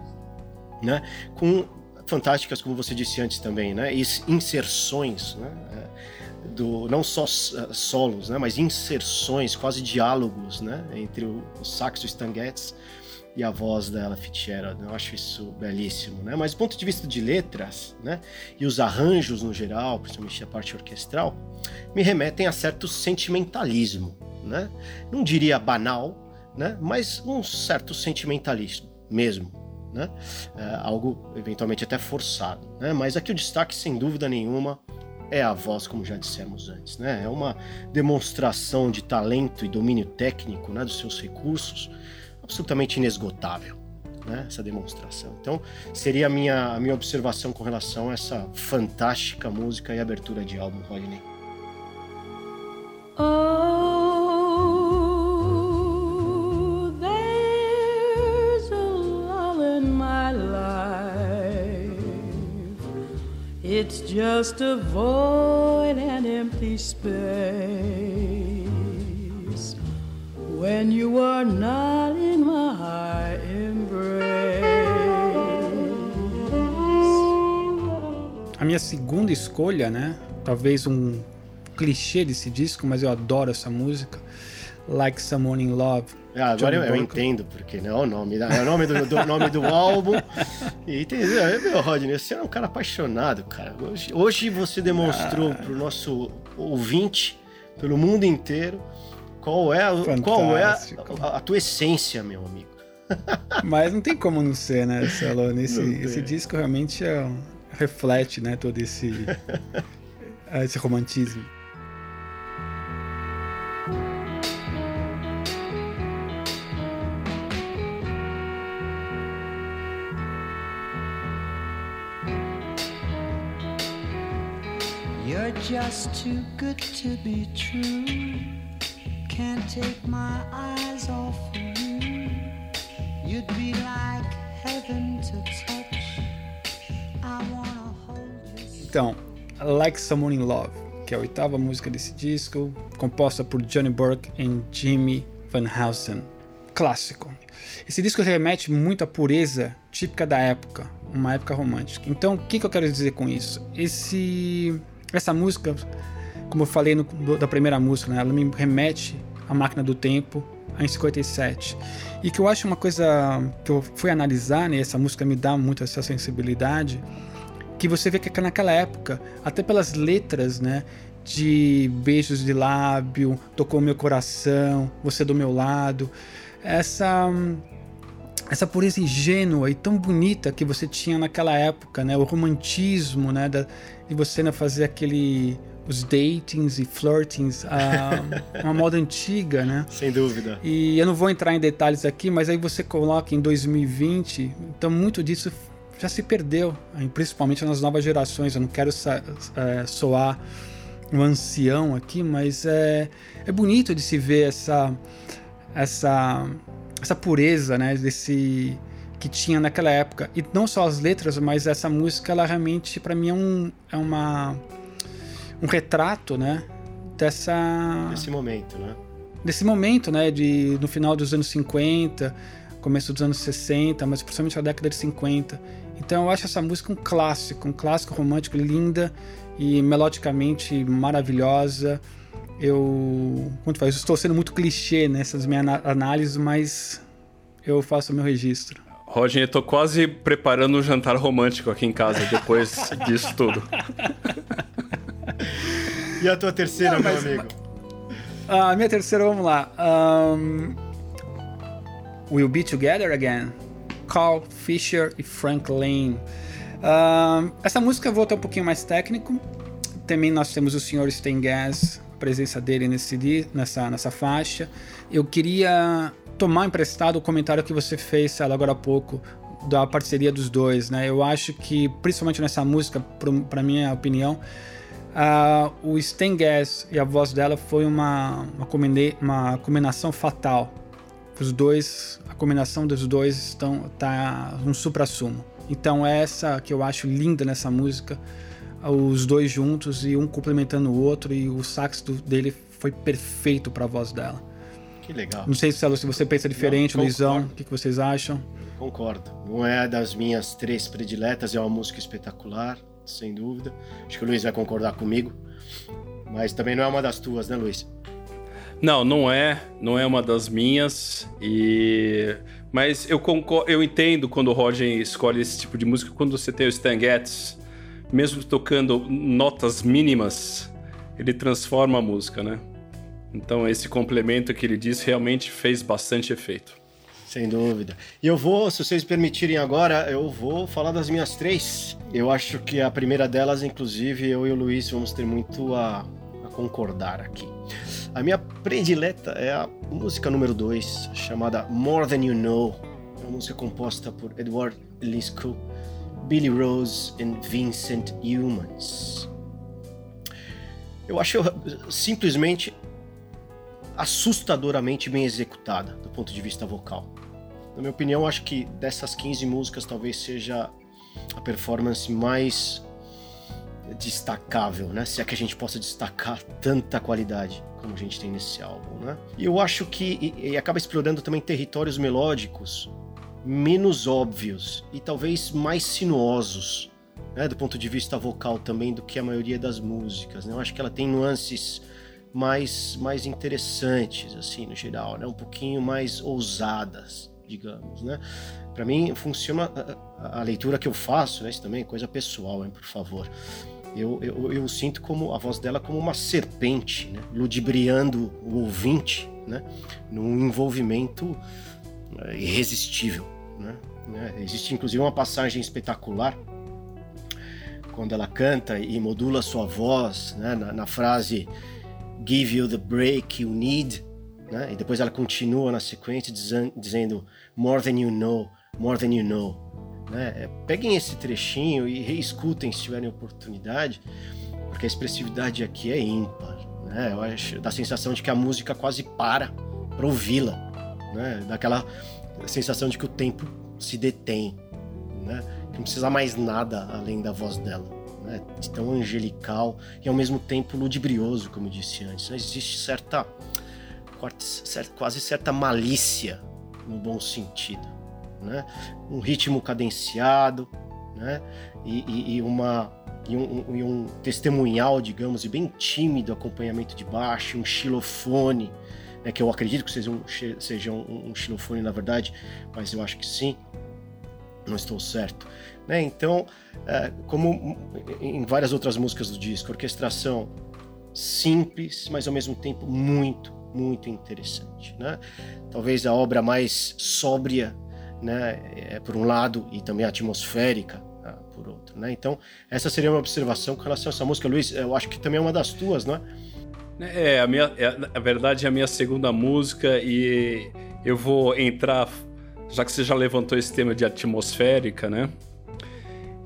né? Com fantásticas, como você disse antes também, né? E inserções, né? É, do, não só é, solos, né? Mas inserções, quase diálogos, né? Entre o, o saxo Stan Getz e a voz da Ella Fitzgerald. Eu acho isso belíssimo, né? Mas do ponto de vista de letras, né? E os arranjos no geral, principalmente a parte orquestral, me remetem a certo sentimentalismo, né? Não diria banal, né? Mas um certo sentimentalismo mesmo, né? É, algo eventualmente até forçado, né? Mas aqui o destaque, sem dúvida nenhuma, é a voz, como já dissemos antes, né? É uma demonstração de talento e domínio técnico, né? Dos seus recursos, absolutamente inesgotável. Né, essa demonstração. Então, seria a minha, a minha observação com relação a essa fantástica música e abertura de álbum, Rodney. Oh, It's just a void and empty space when you are not in my embrace. A minha segunda escolha, né? Talvez um clichê desse disco, mas eu adoro essa música. Like Someone in Love. Ah, agora eu, eu, entendo, porque não é o nome, é o nome do, do nome do álbum. E tem, meu, Rodney, você é um cara apaixonado, cara. Hoje, hoje você demonstrou ah. para o nosso ouvinte, pelo mundo inteiro, qual é, a, qual é a, a, tua essência, meu amigo? (laughs) Mas não tem como não ser, né, Celone? Esse, esse disco realmente é, reflete né, todo esse, (laughs) esse romantismo. Just too good to be true. can't take my eyes off of you. You'd be like heaven to touch. I wanna hold you. Então, Like Someone in Love, que é a oitava música desse disco, composta por Johnny Burke e Jimmy Van Heusen. Clássico. Esse disco remete muito à pureza típica da época, uma época romântica. Então, o que, que eu quero dizer com isso? Esse, essa música como eu falei no, da primeira música, né, ela me remete à máquina do tempo, em 57. E que eu acho uma coisa que eu fui analisar, né, essa música me dá muito essa sensibilidade, que você vê que naquela época, até pelas letras, né, de beijos de lábio, tocou meu coração, você do meu lado, essa essa pureza ingênua e tão bonita que você tinha naquela época, né, o romantismo, né, da, de você né, fazer aquele os datings e flirtings, a, (laughs) uma moda antiga, né? Sem dúvida. E eu não vou entrar em detalhes aqui, mas aí você coloca em 2020, então muito disso já se perdeu, principalmente nas novas gerações. Eu não quero é, soar um ancião aqui, mas é, é bonito de se ver essa, essa, essa pureza, né? Desse que tinha naquela época e não só as letras, mas essa música, ela realmente para mim é, um, é uma um retrato, né, dessa desse momento, né? Desse momento, né, de no final dos anos 50, começo dos anos 60, mas principalmente a década de 50. Então eu acho essa música um clássico, um clássico romântico linda e melodicamente maravilhosa. Eu, como faz, estou sendo muito clichê nessas minhas análises, mas eu faço o meu registro. Roger, eu tô quase preparando um jantar romântico aqui em casa depois (laughs) disso tudo. E a tua terceira, Não, mas, meu amigo? A minha terceira, vamos lá. Um, we'll Be Together Again. Carl Fisher e Frank Lane. Um, essa música eu vou até um pouquinho mais técnico. Também nós temos o Sr. Stengas, presença dele nesse, nessa, nessa faixa. Eu queria tomar emprestado o comentário que você fez, agora há pouco, da parceria dos dois, né? Eu acho que, principalmente nessa música, para minha opinião, uh, o Stan Getz e a voz dela foi uma, uma, uma combinação fatal. Os dois, a combinação dos dois estão tá um supra-sumo. Então essa que eu acho linda nessa música, os dois juntos e um complementando o outro e o sax do, dele foi perfeito para a voz dela. Que legal. Não sei, Celo, se você pensa diferente, Não, Luizão, o que, que vocês acham? Concordo. Não é das minhas três prediletas, é uma música espetacular, sem dúvida. Acho que o Luiz vai concordar comigo. Mas também não é uma das tuas, né, Luiz? Não, não é. Não é uma das minhas. E. Mas eu concordo, eu entendo quando o Roger escolhe esse tipo de música, quando você tem o Stan Getz, mesmo tocando notas mínimas, ele transforma a música, né? Então esse complemento que ele disse realmente fez bastante efeito. Sem dúvida. E eu vou, se vocês permitirem agora, eu vou falar das minhas três. Eu acho que a primeira delas, inclusive, eu e o Luiz vamos ter muito a, a concordar aqui. A minha predileta é a música número 2, chamada More Than You Know. É uma música composta por Edward Lisco, Billy Rose e Vincent Humans. Eu acho simplesmente assustadoramente bem executada do ponto de vista vocal. Na minha opinião, acho que dessas 15 músicas talvez seja a performance mais destacável, né? Se é que a gente possa destacar tanta qualidade como a gente tem nesse álbum, né? E eu acho que e, e acaba explorando também territórios melódicos menos óbvios e talvez mais sinuosos, né? Do ponto de vista vocal também do que a maioria das músicas, né? Eu acho que ela tem nuances mais, mais interessantes, assim, no geral, né? Um pouquinho mais ousadas, digamos, né? Para mim, funciona a, a, leitura que eu faço, né? Isso também é coisa pessoal, hein, por favor. Eu, eu, eu sinto como a voz dela como uma serpente, né? ludibriando o ouvinte, né? Num envolvimento eh, irresistível, né? né? Existe inclusive uma passagem espetacular quando ela canta e modula sua voz né? na, na frase give you the break you need, né? E depois ela continua na sequência dizendo more than you know, more than you know. Né? É, peguem esse trechinho e reescutem se tiverem oportunidade, porque a expressividade aqui é ímpar. Né? Eu acho dá a sensação de que a música quase para para ouvi-la, né? Daquela sensação de que o tempo se detém, né? Que não precisa mais nada além da voz dela né, tão angelical e ao mesmo tempo ludibrioso, como eu disse antes. Existe certa, quase certa malícia no bom sentido, né? Um ritmo cadenciado, né? E, e, e uma e um, e um, testemunhal, digamos, e bem tímido acompanhamento de baixo, um xilofone, né, que eu acredito que seja um, seja um, xilofone na verdade, mas eu acho que sim, não estou certo. Né? Então, é, como em várias outras músicas do disco, orquestração simples, mas ao mesmo tempo muito, muito interessante. Né? Talvez a obra mais sóbria, né, é, por um lado, e também atmosférica, ah, por outro. Né? Então, essa seria uma observação com relação a essa música. Luiz, eu acho que também é uma das tuas, não é? É, a minha, é, a verdade é a minha segunda música e eu vou entrar, já que você já levantou esse tema de atmosférica, né?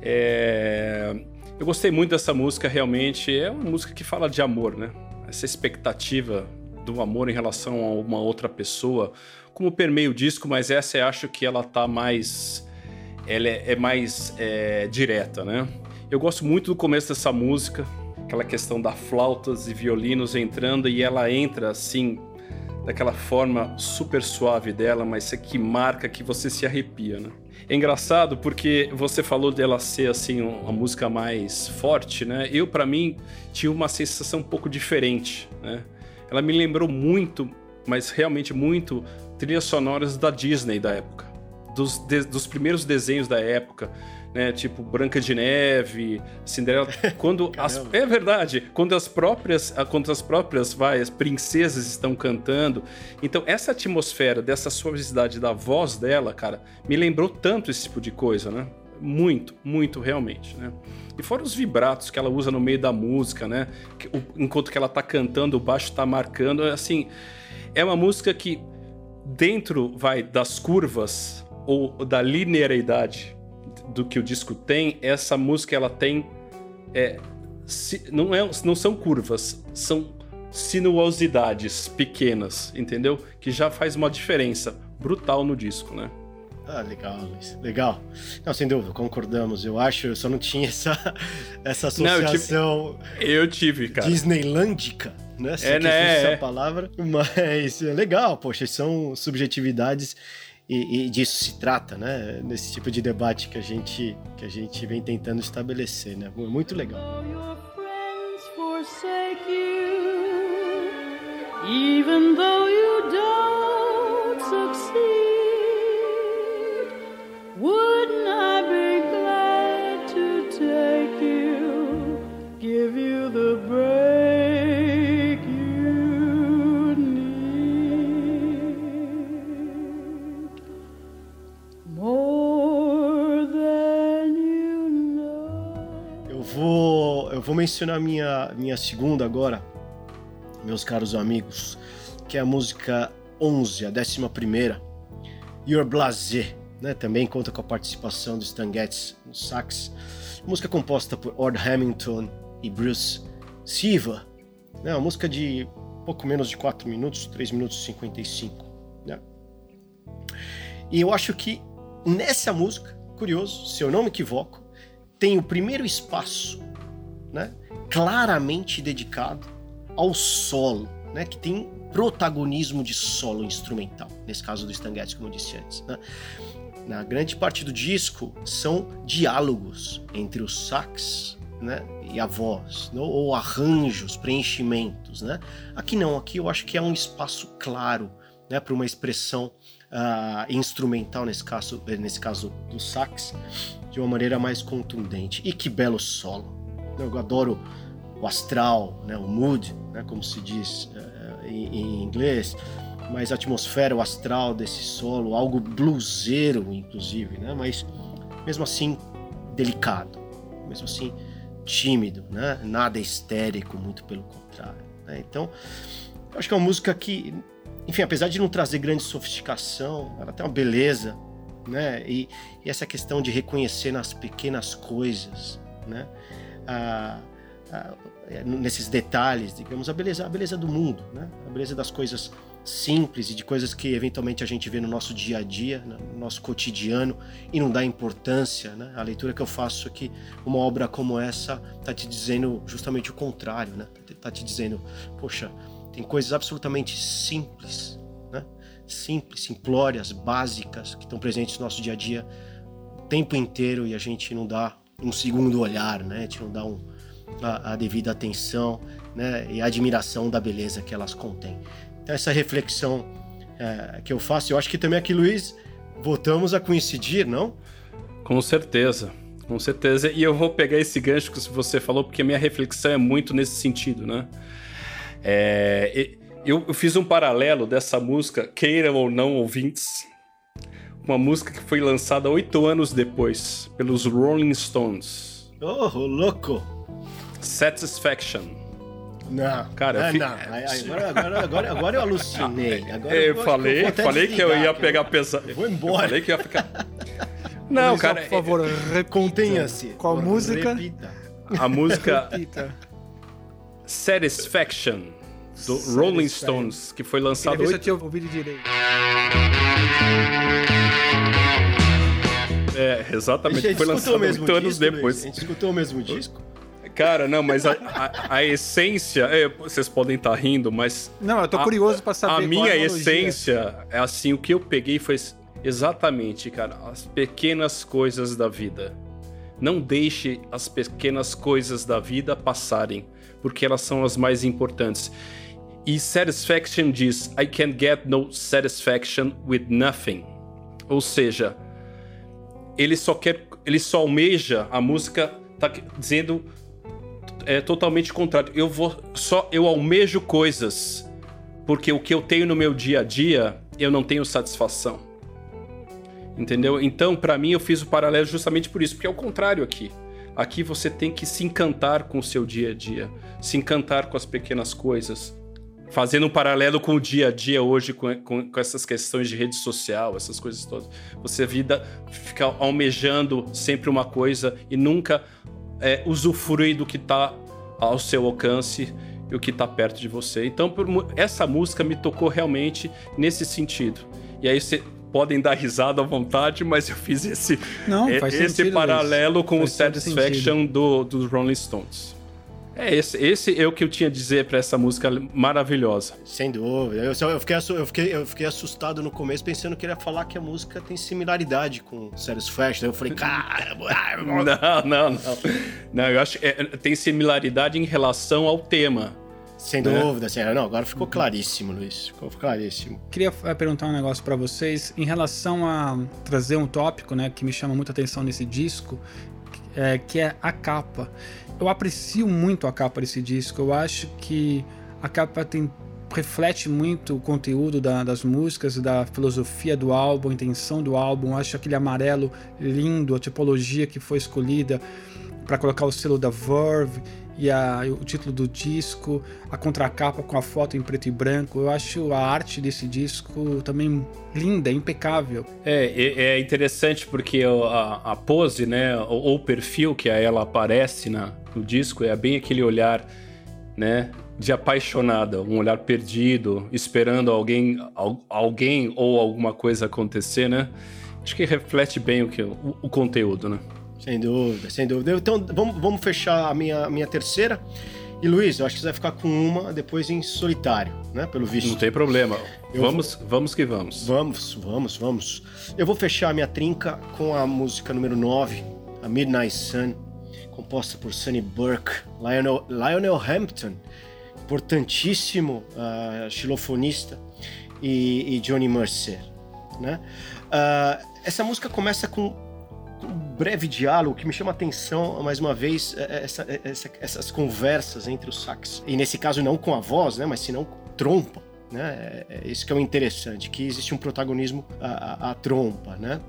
É... Eu gostei muito dessa música, realmente. É uma música que fala de amor, né? Essa expectativa do amor em relação a uma outra pessoa, como permeia o disco, mas essa eu acho que ela tá mais. Ela é, é mais é, direta, né? Eu gosto muito do começo dessa música, aquela questão da flautas e violinos entrando e ela entra assim, daquela forma super suave dela, mas que marca que você se arrepia, né? É engraçado porque você falou dela ser assim uma música mais forte, né? Eu para mim tinha uma sensação um pouco diferente, né? Ela me lembrou muito, mas realmente muito trilhas sonoras da Disney da época, dos, de, dos primeiros desenhos da época né? Tipo Branca de Neve, Cinderela. (laughs) Quando as, é verdade, quando as próprias, quando as próprias vai, as princesas estão cantando. Então essa atmosfera dessa suavidade da voz dela, cara, me lembrou tanto esse tipo de coisa, né? Muito, muito realmente, né? E fora os vibratos que ela usa no meio da música, né? Enquanto que ela tá cantando, o baixo tá marcando, assim, é uma música que dentro vai das curvas ou da linearidade do que o disco tem, essa música ela tem é, não, é, não são curvas, são sinuosidades pequenas, entendeu? Que já faz uma diferença brutal no disco, né? Ah, legal, Luiz. Legal. Não, sem dúvida, concordamos. Eu acho, eu só não tinha essa, (laughs) essa associação. Não, eu, tive, eu tive, cara. Disneylândica, né? Se é, né? Essa é. palavra. Mas é legal, poxa, são subjetividades e, e, disso se trata, né? Nesse tipo de debate que a gente, que a gente vem tentando estabelecer, né? Muito legal. Even though you don't succeed Wouldn't I be mencionar minha minha segunda agora, meus caros amigos, que é a música 11, a décima primeira, Your Blasé né? Também conta com a participação do Stan Getz no sax. Música composta por Ord Hamilton e Bruce Siva. Né? Uma música de pouco menos de 4 minutos, 3 minutos e 55. Né? E eu acho que nessa música, curioso, se eu não me equivoco, tem o primeiro espaço né, claramente dedicado ao solo, né, que tem protagonismo de solo instrumental, nesse caso do Stan como eu disse antes. Né? na grande parte do disco são diálogos entre o sax né, e a voz, não? ou arranjos, preenchimentos. Né? Aqui não, aqui eu acho que é um espaço claro né, para uma expressão uh, instrumental, nesse caso, nesse caso do sax, de uma maneira mais contundente. E que belo solo! Eu adoro o astral, né, o mood, né, como se diz uh, em, em inglês mais atmosfera, o astral desse solo, algo bluseiro, inclusive, né? Mas mesmo assim delicado, mesmo assim tímido, né? Nada histérico, muito pelo contrário. Né? Então, eu acho que é uma música que, enfim, apesar de não trazer grande sofisticação, ela tem uma beleza, né? E, e essa questão de reconhecer nas pequenas coisas, né? A, a, nesses detalhes, digamos, a beleza, a beleza do mundo, né? A beleza das coisas simples e de coisas que eventualmente a gente vê no nosso dia a dia, no nosso cotidiano e não dá importância. Né? A leitura que eu faço aqui, uma obra como essa, está te dizendo justamente o contrário, né? Está te dizendo, poxa, tem coisas absolutamente simples, né? simples, simplórias, básicas que estão presentes no nosso dia a dia o tempo inteiro e a gente não dá um segundo olhar, né? Não dá um, a, a devida atenção né? e admiração da beleza que elas contêm essa reflexão é, que eu faço. Eu acho que também aqui, Luiz, voltamos a coincidir, não? Com certeza, com certeza. E eu vou pegar esse gancho que você falou, porque a minha reflexão é muito nesse sentido, né? É, eu, eu fiz um paralelo dessa música, queiram ou não ouvintes, uma música que foi lançada oito anos depois, pelos Rolling Stones. Oh, louco! Satisfaction. Não. Cara, ah, fi... não. Agora, agora, agora, agora eu alucinei. Agora eu, eu falei, eu falei que eu ia pegar pesado. Vou embora. Eu falei que ia ficar. (laughs) Não, Luiz, cara. Por favor, contenha-se. Qual a música? Repita. A música. (laughs) Satisfaction do Rolling Stones, que foi lançado. Se eu tinha ouvido direito. É, exatamente. Foi lançado oito anos depois. Luiz. A gente escutou o mesmo disco? Cara, não, mas a, a, a essência. É, vocês podem estar tá rindo, mas. Não, eu tô curioso pra saber. A minha essência é assim, o que eu peguei foi exatamente, cara, as pequenas coisas da vida. Não deixe as pequenas coisas da vida passarem, porque elas são as mais importantes. E Satisfaction diz: I can get no satisfaction with nothing. Ou seja, ele só quer, ele só almeja a música tá dizendo é totalmente contrário. Eu vou só eu almejo coisas porque o que eu tenho no meu dia a dia eu não tenho satisfação. Entendeu? Então, para mim eu fiz o paralelo justamente por isso, porque é o contrário aqui. Aqui você tem que se encantar com o seu dia a dia, se encantar com as pequenas coisas. Fazendo um paralelo com o dia a dia hoje, com, com, com, essas questões de rede social, essas coisas todas. Você vida fica almejando sempre uma coisa e nunca é, usufrui do que está ao seu alcance e o que está perto de você. Então, por, essa música me tocou realmente nesse sentido. E aí você podem dar risada à vontade, mas eu fiz esse, Não, esse sentido, paralelo com faz o Satisfaction do, dos Rolling Stones. É, esse, esse é o que eu tinha a dizer para essa música maravilhosa. Sem dúvida. Eu, eu, fiquei, eu, fiquei, eu fiquei assustado no começo, pensando que ele ia falar que a música tem similaridade com Satisfaction. Eu falei, cara. (laughs) não, não, não. Não, eu acho que é, tem similaridade em relação ao tema. Sem né? dúvida, assim, não, agora ficou claríssimo, Luiz. Ficou claríssimo. Queria é, perguntar um negócio para vocês em relação a trazer um tópico, né, que me chama muita atenção nesse disco, é, que é a capa. Eu aprecio muito a capa desse disco. Eu acho que a capa tem reflete muito o conteúdo da, das músicas, da filosofia do álbum, a intenção do álbum. Eu acho aquele amarelo lindo, a tipologia que foi escolhida para colocar o selo da Verve e a, o título do disco, a contracapa com a foto em preto e branco. Eu acho a arte desse disco também linda, impecável. É, é interessante porque a, a pose, né, ou o perfil que ela aparece na, no disco é bem aquele olhar, né, de apaixonada, um olhar perdido, esperando alguém, alguém ou alguma coisa acontecer, né? Acho que reflete bem o que o, o conteúdo, né? Sem dúvida, sem dúvida. Então vamos, vamos fechar a minha, a minha terceira. E Luiz, eu acho que você vai ficar com uma depois em solitário, né? Pelo visto. Não tem problema. Eu vamos, vou... vamos que vamos. Vamos, vamos, vamos. Eu vou fechar a minha trinca com a música número 9, a Midnight Sun, composta por Sonny Burke, Lionel, Lionel Hampton, importantíssimo uh, xilofonista, e, e, Johnny Mercer, né? Uh, essa música começa com um breve diálogo que me chama a atenção, mais uma vez, é, é, essa, é, essa, essas conversas entre os sax. E nesse caso, não com a voz, né, mas senão com trompa. Né? Isso que é o interessante, que existe um protagonismo à, à trompa. Né?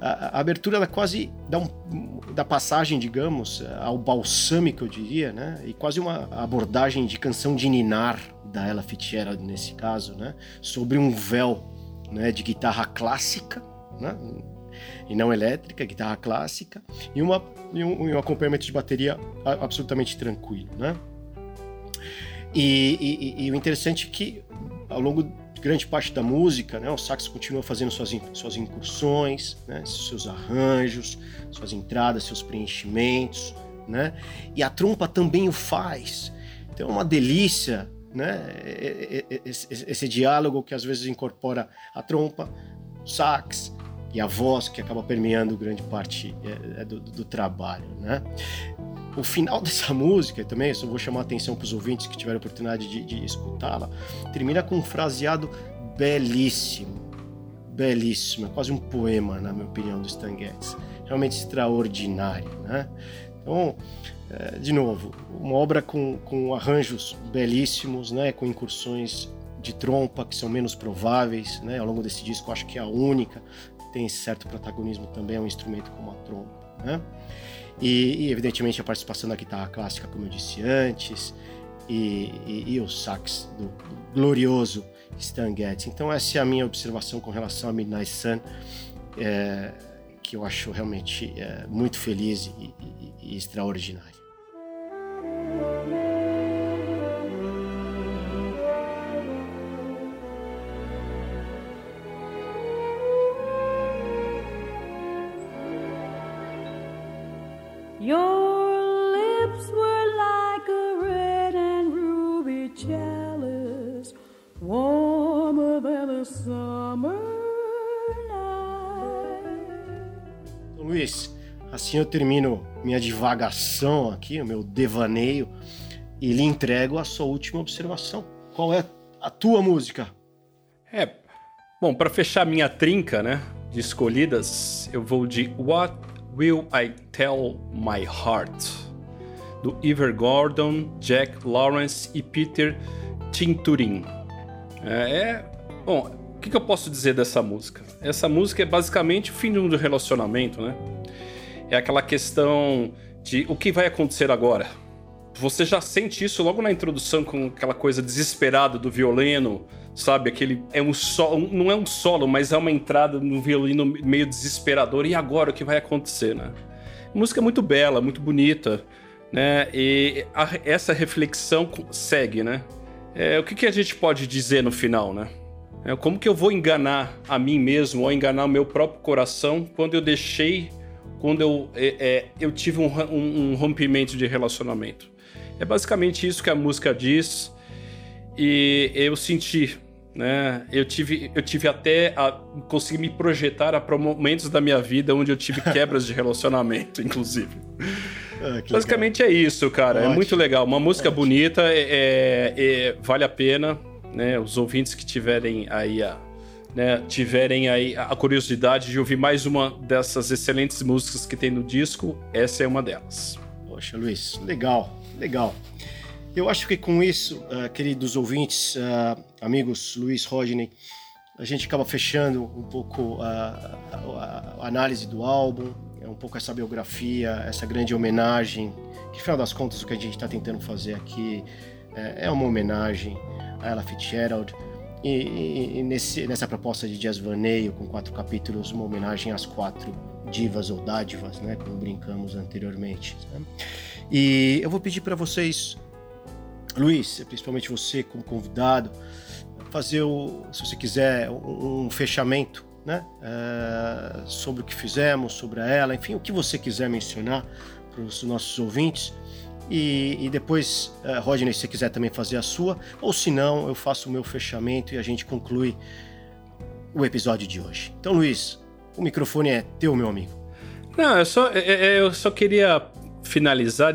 A, abertura ela quase dá, um, da passagem, digamos, ao balsâmico, eu diria, né? e quase uma abordagem de canção de ninar da Ella Fitzgerald nesse caso, né? sobre um véu né, de guitarra clássica, né? e não elétrica, guitarra clássica, e, uma, e, um, um acompanhamento de bateria absolutamente tranquilo, né? E, e, e, o interessante é que ao longo grande parte da música, né, o sax continua fazendo suas, suas incursões, né, seus arranjos, suas entradas, seus preenchimentos, né, e a trompa também o faz. Então é uma delícia né, esse, diálogo que às vezes incorpora a trompa, o sax, e a voz que acaba permeando grande parte é, é do, do, trabalho, né? O final (laughs) dessa música, também, só vou chamar a atenção para os ouvintes que tiveram a oportunidade de, de escutá-la, termina com um fraseado belíssimo, belíssimo, é quase um poema, na minha opinião, do Stan Getz. Realmente extraordinário, né? Então, é, de novo, uma obra com, com arranjos belíssimos, né? Com incursões de trompa que são menos prováveis, né? Ao longo desse disco, acho que é a única tem certo protagonismo também, é um instrumento como a trompa, né? E, e, evidentemente a participação da guitarra clássica, como eu disse antes, e, e, e o sax do, glorioso Stan Getz. Então essa é a minha observação com relação a Midnight Sun, é, que eu acho realmente é, muito feliz e, extraordinário. Your lips were like a red and ruby chalice, warmer than a summer night. Luiz, assim eu termino minha divagação aqui, o meu devaneio, e lhe entrego a sua última observação. Qual é a tua música? É, bom, para fechar minha trinca, né, de escolhidas, eu vou de What Will I Tell My Heart, do Iver Gordon, Jack Lawrence e Peter Tinturin. É, é bom, o que, que eu posso dizer dessa música? Essa música é basicamente o fim de um relacionamento, né? É aquela questão de o que vai acontecer agora, você já sente isso logo na introdução com aquela coisa desesperada do violino, sabe? Aquele é um solo, não é um solo, mas é uma entrada no violino meio desesperador. E agora o que vai acontecer, né? Música muito bela, muito bonita, né? E a, essa reflexão segue, né? É, o que, que a gente pode dizer no final, né? É, como que eu vou enganar a mim mesmo ou enganar o meu próprio coração quando eu deixei, quando eu, é, é, eu tive um, um, um, rompimento de relacionamento? É basicamente isso que a música diz e eu senti, né? Eu tive, eu tive até a conseguir me projetar a momentos da minha vida onde eu tive quebras de relacionamento, (laughs) inclusive. Ah, basicamente legal. é isso, cara. É Ótimo. É muito legal. Uma música Ótimo. bonita, é, é, é, vale a pena né, os ouvintes que tiverem aí a, né, tiverem aí a curiosidade de ouvir mais uma dessas excelentes músicas que tem no disco, essa é uma delas. Poxa, Luiz, legal, legal. Eu acho que com isso, uh, queridos ouvintes, uh, amigos Luiz Rodney, a gente acaba fechando um pouco a, a, a, análise do álbum, é um pouco essa biografia, essa grande homenagem, que no final das contas o que a gente está tentando fazer aqui é, é uma homenagem a Ella Fitzgerald. E, e, e nesse, nessa proposta de jazz vaneio, com quatro capítulos, uma homenagem às quatro divas ou dádivas, né, como brincamos anteriormente. Né? E eu vou pedir para vocês, Luiz, principalmente você como convidado, fazer, o, se você quiser, um, fechamento né, uh, sobre o que fizemos, sobre ela, enfim, o que você quiser mencionar para os nossos ouvintes. E, e depois, uh, Rodney, se você quiser também fazer a sua, ou se não, eu faço o meu fechamento e a gente conclui o episódio de hoje. Então, Luiz, o microfone é teu, meu amigo. Não, eu só, é, é, eu só queria finalizar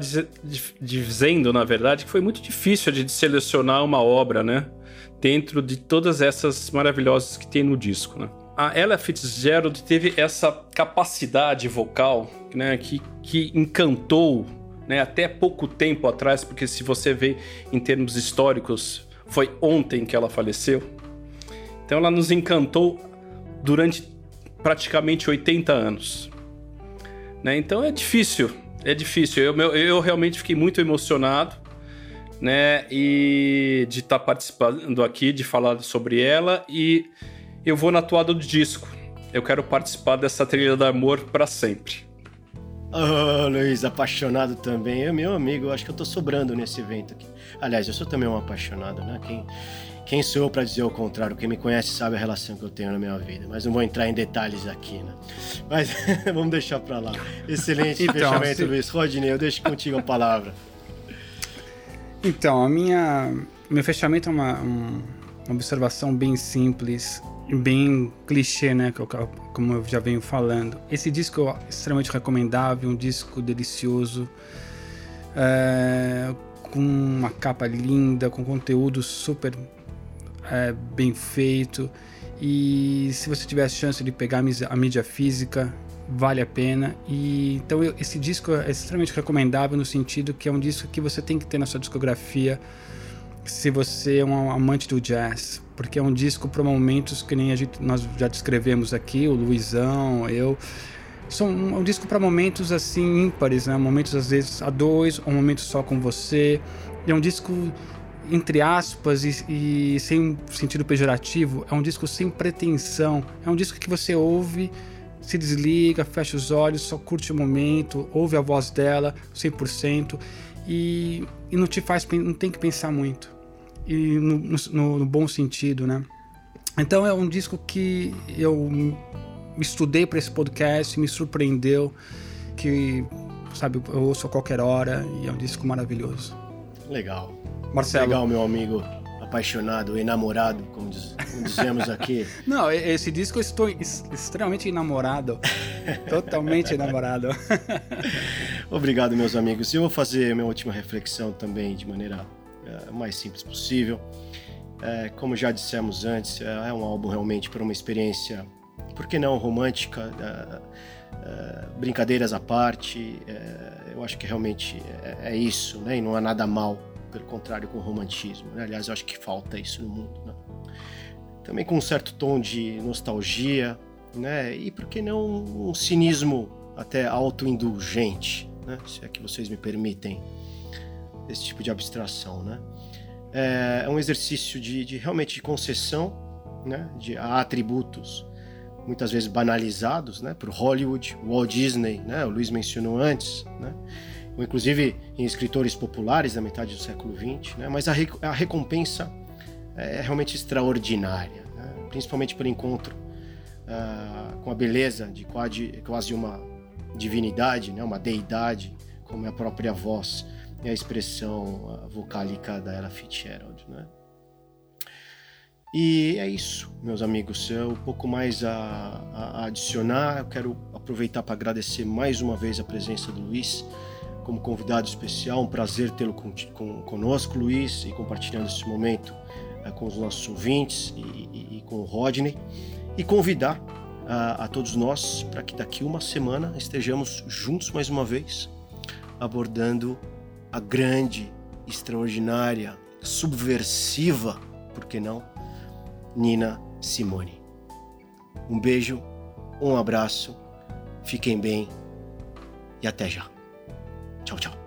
dizendo, na verdade, que foi muito difícil de selecionar uma obra, né? Dentro de todas essas maravilhosas que tem no disco, né? A Ella Fitzgerald teve essa capacidade vocal, né? Que, que encantou né, até pouco tempo atrás, porque se você vê em termos históricos, foi ontem que ela faleceu. Então ela nos encantou durante praticamente 80 anos. Né? Então é difícil, é difícil. Eu, eu, eu realmente fiquei muito emocionado, né? E de estar tá participando aqui, de falar sobre ela. E eu vou na toada do disco. Eu quero participar dessa trilha do amor para sempre. Oh, Luiz, apaixonado também. É meu amigo, eu acho que eu tô sobrando nesse evento aqui. Aliás, eu sou também um apaixonado, né? Quem, quem sou eu para dizer o contrário? Quem me conhece sabe a relação que eu tenho na minha vida. Mas não vou entrar em detalhes aqui, né? Mas (laughs) vamos deixar para lá. Excelente então, fechamento, se... Luiz. Rodney, eu deixo contigo a palavra. Então, a minha. Meu fechamento é uma, uma observação bem simples bem clichê, né? Como eu já venho falando. Esse disco é extremamente recomendável, um disco delicioso, é, com uma capa linda, com conteúdo super é, bem feito. E se você tiver a chance de pegar a mídia física, vale a pena. E então eu, esse disco é extremamente recomendável no sentido que é um disco que você tem que ter na sua discografia se você é um amante do jazz, porque é um disco para momentos que nem a gente, nós já descrevemos aqui, o Luizão, eu. São um, um disco para momentos assim ímpares, né? Momentos às vezes a dois, um momento só com você. É um disco entre aspas e, e sem sentido pejorativo, é um disco sem pretensão. É um disco que você ouve, se desliga, fecha os olhos, só curte o momento, ouve a voz dela 100% e, e não te faz, não tem que pensar muito e no, no, no bom sentido, né? Então é um disco que eu estudei para esse podcast, me surpreendeu, que sabe eu ouço a qualquer hora e é um disco maravilhoso. Legal. Marcelo. Legal, meu amigo apaixonado, enamorado, como, diz, como dizemos aqui. (laughs) Não, esse disco eu estou extremamente enamorado. (laughs) totalmente enamorado. (laughs) Obrigado, meus amigos. Eu vou fazer minha última reflexão também de maneira é, mais simples possível. É, como já dissemos antes, é, é um álbum realmente para uma experiência, por que não romântica, é, é brincadeiras à parte. É, eu acho que realmente é, isso, né? E não há nada mal, pelo contrário, com o romantismo. Né? Aliás, eu acho que falta isso no mundo. Né? Também com um certo tom de nostalgia, né? E por que não um cinismo até autoindulgente, né? Se é que vocês me permitem esse tipo de abstração, né? É, é um exercício de, de realmente de concessão, né? De atributos muitas vezes banalizados, né? Por Hollywood, Walt Disney, né? O Luiz mencionou antes, né? Ou inclusive em escritores populares da metade do século XX, né? Mas a, a recompensa é realmente extraordinária, né? principalmente pelo encontro uh, com a beleza de quase, quase uma divindade, né? Uma deidade, como é a própria voz e a expressão vocálica da Ella Fitzgerald, né? E é isso, meus amigos. É um pouco mais a, a adicionar. Eu quero aproveitar para agradecer mais uma vez a presença do Luiz como convidado especial. Um prazer tê-lo com, com, conosco, Luiz, e compartilhando esse momento é, com os nossos ouvintes e, e, e, com o Rodney. E convidar a, a todos nós para que daqui uma semana estejamos juntos mais uma vez, abordando a grande, extraordinária, subversiva, por que não, Nina Simone. Um beijo, um abraço, fiquem bem e até já. Tchau, tchau.